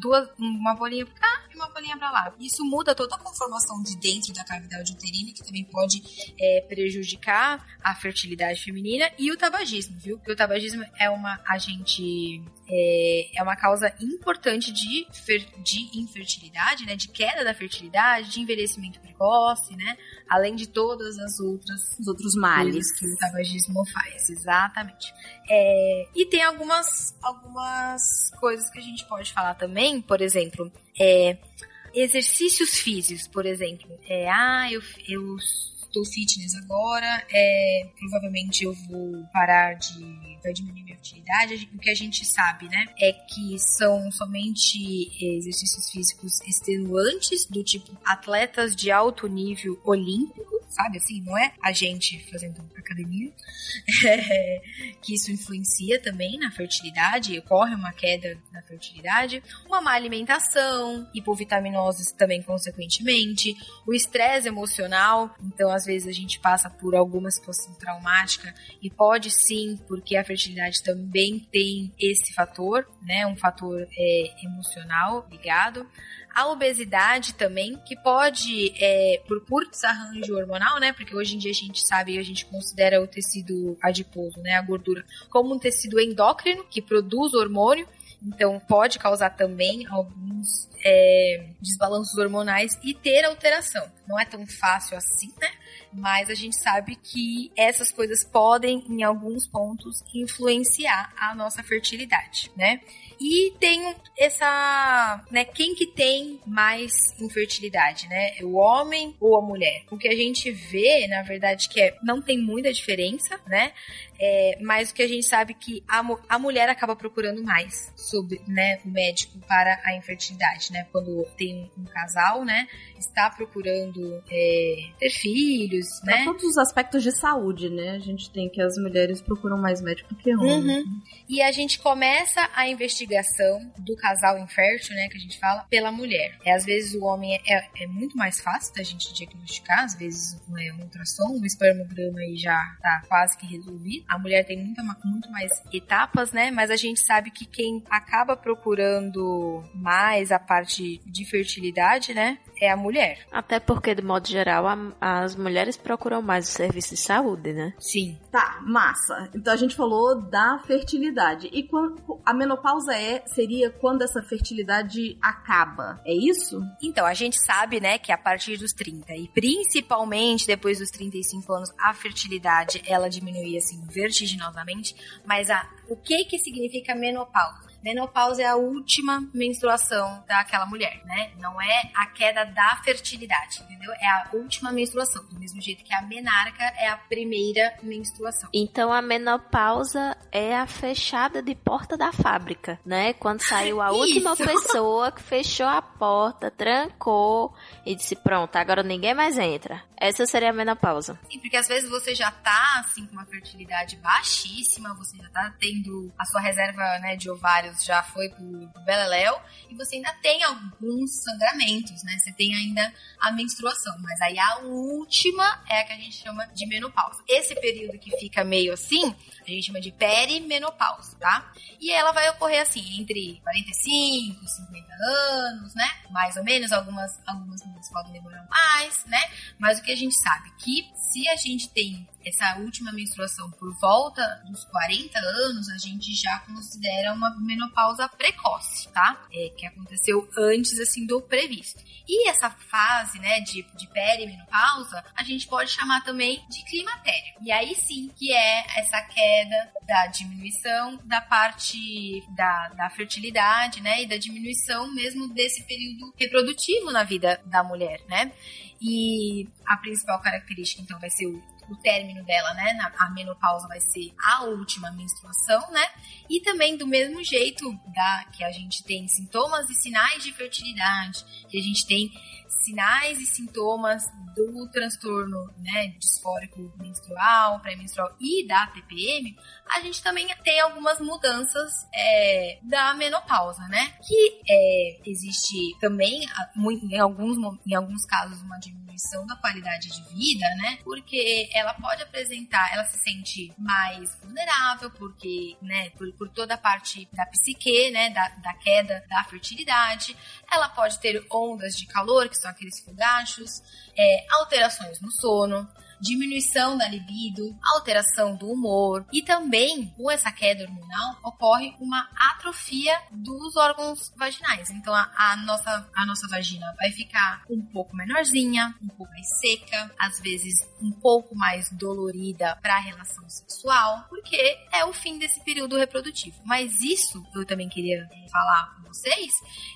Duas, uma bolinha pra cá e uma bolinha pra lá. Isso muda toda a conformação de dentro da cavidade uterina, que também pode é, prejudicar a fertilidade feminina e o tabagismo, viu? Porque o tabagismo é uma agente é, é uma causa importante de, fer, de infertilidade, né? De queda da fertilidade, de envelhecimento precoce, né? Além de todas as outras os outros males que o tabagismo faz, exatamente. É, e tem algumas algumas coisas que a gente pode falar também, por exemplo, é, exercícios físicos, por exemplo. É, ah, eu, eu tô fitness agora, é, provavelmente eu vou parar de. vai diminuir minha fertilidade. O que a gente sabe, né, é que são somente exercícios físicos extenuantes, do tipo atletas de alto nível olímpico, sabe assim? Não é a gente fazendo academia, (laughs) é, que isso influencia também na fertilidade, ocorre uma queda na fertilidade, uma má alimentação, hipovitaminoses também consequentemente, o estresse emocional, então às vezes a gente passa por alguma situação traumática e pode sim, porque a fertilidade também tem esse fator, né, um fator é, emocional ligado a obesidade também, que pode, é, por puro desarranjo hormonal, né? Porque hoje em dia a gente sabe a gente considera o tecido adiposo, né? A gordura, como um tecido endócrino que produz hormônio. Então pode causar também alguns é, desbalanços hormonais e ter alteração. Não é tão fácil assim, né? Mas a gente sabe que essas coisas podem, em alguns pontos, influenciar a nossa fertilidade, né? E tem essa, né, quem que tem mais infertilidade, né? O homem ou a mulher? O que a gente vê, na verdade, que é, não tem muita diferença, né? É, mas o que a gente sabe que a, a mulher acaba procurando mais sobre, né, o médico para a infertilidade, né? Quando tem um casal, né, está procurando é, ter filhos, né? todos os aspectos de saúde, né? A gente tem que as mulheres procuram mais médico que homens. Uhum. E a gente começa a investigação do casal infértil, né, que a gente fala, pela mulher. É, às vezes o homem é, é, é muito mais fácil da gente diagnosticar, às vezes é um ultrassom, um espermograma aí já tá quase que resolvido. A mulher tem muita, muito mais etapas, né? Mas a gente sabe que quem acaba procurando mais a parte de fertilidade, né? É a mulher. Até porque, de modo geral, a, as mulheres procuram mais o serviço de saúde, né? Sim. Tá, massa. Então a gente falou da fertilidade. E quando a menopausa é seria quando essa fertilidade acaba. É isso? Então, a gente sabe, né, que a partir dos 30 e principalmente depois dos 35 anos, a fertilidade ela diminui assim vertiginosamente, mas a o que que significa menopausa? Menopausa é a última menstruação daquela mulher, né? Não é a queda da fertilidade, entendeu? É a última menstruação, do mesmo jeito que a menarca é a primeira menstruação. Então a menopausa é a fechada de porta da fábrica, né? Quando saiu a (laughs) última pessoa que fechou a porta, trancou e disse: "Pronto, agora ninguém mais entra". Essa seria a menopausa. Sim, porque às vezes você já tá assim com uma fertilidade baixíssima, você já tá tendo a sua reserva, né, de ovário já foi pro, pro Beleléu, e você ainda tem alguns sangramentos, né? Você tem ainda a menstruação, mas aí a última é a que a gente chama de menopausa. Esse período que fica meio assim, a gente chama de perimenopausa, tá? E ela vai ocorrer assim, entre 45 e 50 anos, né? Mais ou menos, algumas, algumas mulheres podem demorar mais, né? Mas o que a gente sabe que se a gente tem essa última menstruação por volta dos 40 anos, a gente já considera uma menopausa precoce, tá? É, que aconteceu antes, assim, do previsto. E essa fase, né, de, de perimenopausa, a gente pode chamar também de climatério. E aí sim, que é essa queda da diminuição da parte da, da fertilidade, né, e da diminuição mesmo desse período reprodutivo na vida da mulher, né? E a principal característica, então, vai ser o o término dela, né? A menopausa vai ser a última menstruação, né? E também do mesmo jeito da que a gente tem sintomas e sinais de fertilidade, que a gente tem sinais e sintomas do transtorno né, disfórico menstrual, pré-menstrual e da TPM, a gente também tem algumas mudanças é, da menopausa, né? Que é, existe também, em alguns, em alguns casos, uma diminuição da qualidade de vida, né? Porque ela pode apresentar, ela se sente mais vulnerável, porque, né, por, por toda a parte da psique, né, da, da queda da fertilidade. Ela pode ter ondas de calor, que são aqueles fogachos, é, alterações no sono, diminuição da libido, alteração do humor e também com essa queda hormonal ocorre uma atrofia dos órgãos vaginais. Então a, a, nossa a nossa vagina vai ficar um pouco menorzinha, um pouco mais seca, às vezes um pouco mais dolorida para a relação sexual, porque é o fim desse período reprodutivo. Mas isso eu também queria falar com vocês,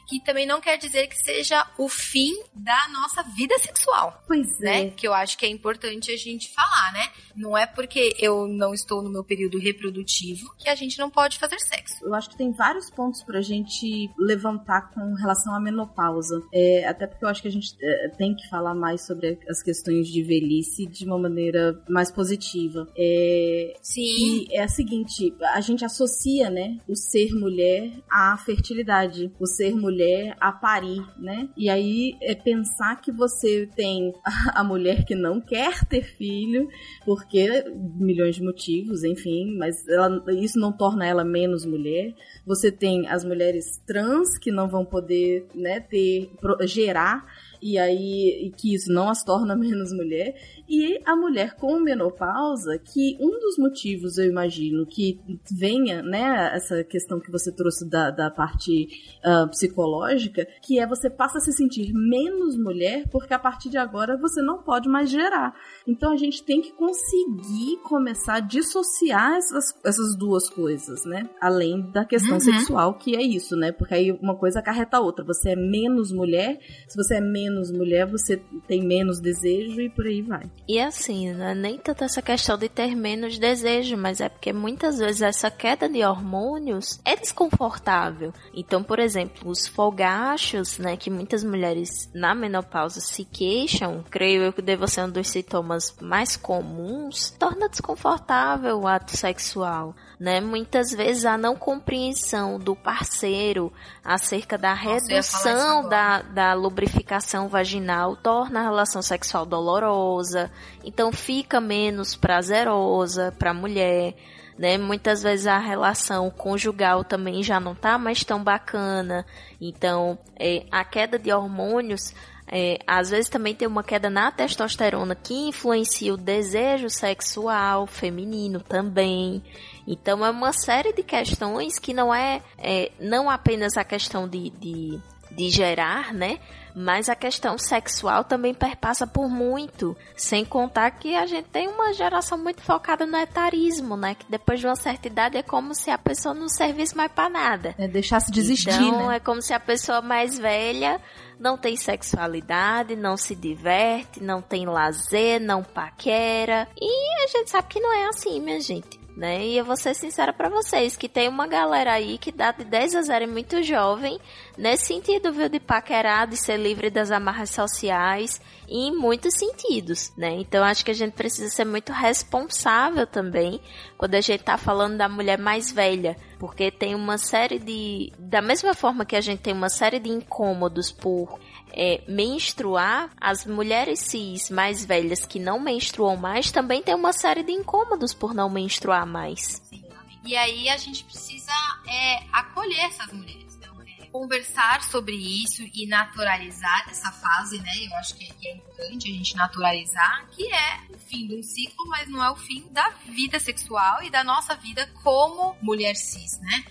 que também não quer dizer que seja o fim da nossa vida sexual. Pois né? é. Que eu acho que é importante a gente falar, né? Não é porque eu não estou no meu período reprodutivo que a gente não pode fazer sexo. Eu acho que tem vários pontos pra gente levantar com relação à menopausa. É, até porque eu acho que a gente é, tem que falar mais sobre as questões de velhice de uma maneira mais positiva. É, Sim. E é a seguinte, a gente associa, né, o ser mulher à fertilidade, o ser mulher a parir, né? E aí é pensar que você tem a mulher que não quer ter filho, porque milhões de motivos, enfim, mas ela, isso não torna ela menos mulher. Você tem as mulheres trans que não vão poder, né, ter gerar e aí e que isso não as torna (laughs) menos mulher, e a mulher com menopausa, que um dos motivos, eu imagino, que venha, né, essa questão que você trouxe da, da parte uh, psicológica, que é você passa a se sentir menos mulher, porque a partir de agora você não pode mais gerar. Então a gente tem que conseguir começar a dissociar essas, essas duas coisas, né? Além da questão uhum. sexual, que é isso, né? Porque aí uma coisa acarreta a outra. Você é menos mulher, se você é menos mulher, você tem menos desejo e por aí vai. E assim, né? nem tanto essa questão de ter menos desejo, mas é porque muitas vezes essa queda de hormônios é desconfortável. Então, por exemplo, os fogachos, né, que muitas mulheres na menopausa se queixam, creio eu que deve ser um dos sintomas mais comuns, torna desconfortável o ato sexual né? Muitas vezes a não compreensão do parceiro acerca da redução da, da lubrificação vaginal torna a relação sexual dolorosa, então fica menos prazerosa para a mulher. Né? Muitas vezes a relação conjugal também já não tá mais tão bacana. Então, é, a queda de hormônios é, às vezes também tem uma queda na testosterona que influencia o desejo sexual feminino também. Então é uma série de questões que não é, é não apenas a questão de, de, de gerar, né? Mas a questão sexual também perpassa por muito. Sem contar que a gente tem uma geração muito focada no etarismo, né? Que depois de uma certa idade é como se a pessoa não servisse mais para nada. É deixasse de existir, então, né? é como se a pessoa mais velha não tem sexualidade, não se diverte, não tem lazer, não paquera. E a gente sabe que não é assim, minha gente né? E eu vou ser sincera para vocês, que tem uma galera aí que dá de 10 a 0 muito jovem, nesse sentido, viu, de paquerar, de ser livre das amarras sociais, em muitos sentidos, né? Então acho que a gente precisa ser muito responsável também quando a gente tá falando da mulher mais velha, porque tem uma série de da mesma forma que a gente tem uma série de incômodos por é, menstruar, as mulheres cis mais velhas que não menstruam mais também têm uma série de incômodos por não menstruar mais. Sim. E aí a gente precisa é, acolher essas mulheres. Então, é, conversar sobre isso e naturalizar essa fase, né? Eu acho que, que é importante a gente naturalizar, que é o fim de um ciclo, mas não é o fim da vida sexual e da nossa vida como mulher cis, né?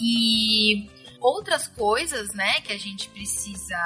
E Outras coisas, né, que a gente precisa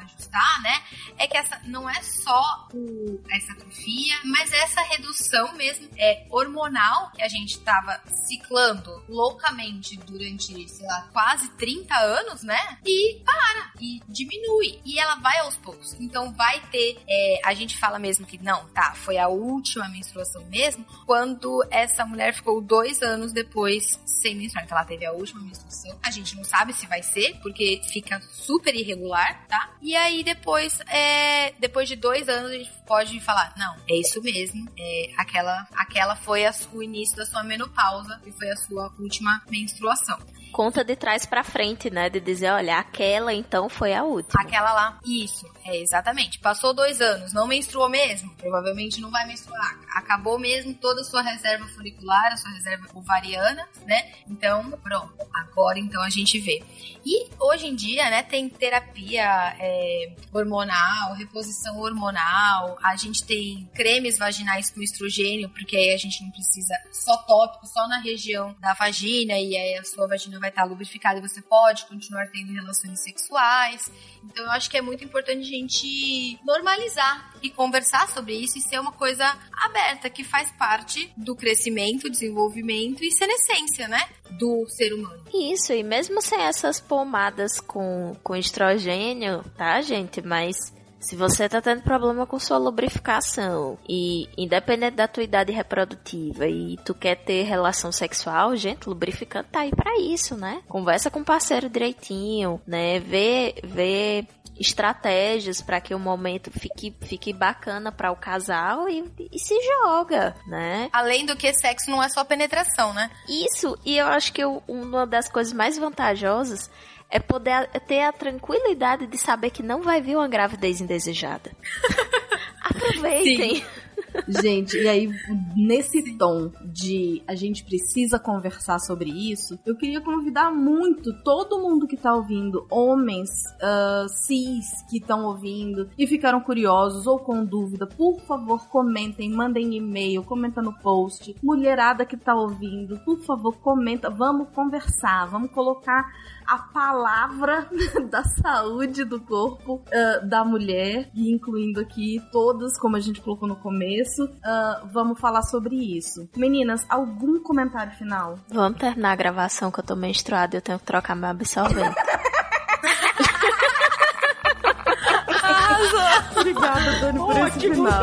ajustar, né, é que essa não é só o, essa atrofia, mas essa redução mesmo é hormonal que a gente estava ciclando loucamente durante, sei lá, quase 30 anos, né? E para, e diminui. E ela vai aos poucos. Então vai ter, é, a gente fala mesmo que não, tá, foi a última menstruação mesmo, quando essa mulher ficou dois anos depois sem menstruar. Então ela teve a última menstruação. A gente não sabe se vai ser, porque fica super irregular, tá? E aí depois, é, depois de dois anos, a gente pode falar, não, é isso mesmo. É, aquela, aquela foi a, o início da sua menopausa e foi a sua última menstruação conta de trás para frente, né? De dizer, olha, aquela então foi a última. Aquela lá. Isso, é exatamente. Passou dois anos, não menstruou mesmo? Provavelmente não vai menstruar. Acabou mesmo toda a sua reserva folicular, a sua reserva ovariana, né? Então, pronto. Agora então a gente vê. E hoje em dia, né, tem terapia é, hormonal, reposição hormonal, a gente tem cremes vaginais com estrogênio, porque aí a gente não precisa só tópico, só na região da vagina, e aí a sua vagina vai estar lubrificada e você pode continuar tendo relações sexuais. Então eu acho que é muito importante a gente normalizar e conversar sobre isso e ser uma coisa aberta, que faz parte do crescimento, desenvolvimento e senescência, né? Do ser humano. Isso, e mesmo sem essas pomadas com, com estrogênio, tá, gente? Mas se você tá tendo problema com sua lubrificação e independente da tua idade reprodutiva e tu quer ter relação sexual, gente, lubrificante tá aí para isso, né? Conversa com o parceiro direitinho, né? Vê, vê estratégias para que o momento fique, fique bacana para o casal e, e, se joga, né? Além do que sexo não é só penetração, né? Isso, e eu acho que uma das coisas mais vantajosas é poder ter a tranquilidade de saber que não vai vir uma gravidez indesejada. (laughs) Aproveitem. Sim. Gente, e aí, nesse tom de a gente precisa conversar sobre isso, eu queria convidar muito todo mundo que tá ouvindo, homens uh, cis que estão ouvindo e ficaram curiosos ou com dúvida, por favor, comentem, mandem e-mail, comenta no post. Mulherada que tá ouvindo, por favor, comenta, vamos conversar, vamos colocar a palavra (laughs) da saúde do corpo uh, da mulher, e incluindo aqui todas, como a gente colocou no começo. Uh, vamos falar sobre isso. Meninas, algum comentário final? Vamos terminar a gravação que eu tô menstruada e eu tenho que trocar meu absorvente. (laughs) Obrigada, Dani, por esse final.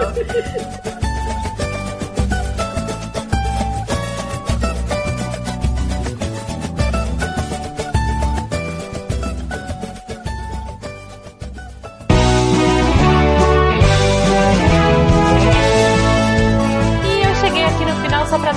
(laughs)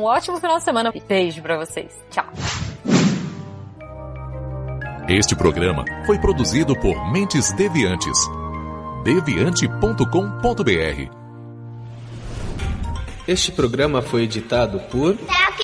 um ótimo final de semana. Beijo para vocês. Tchau. Este programa foi produzido por Mentes Deviantes. deviante.com.br. Este programa foi editado por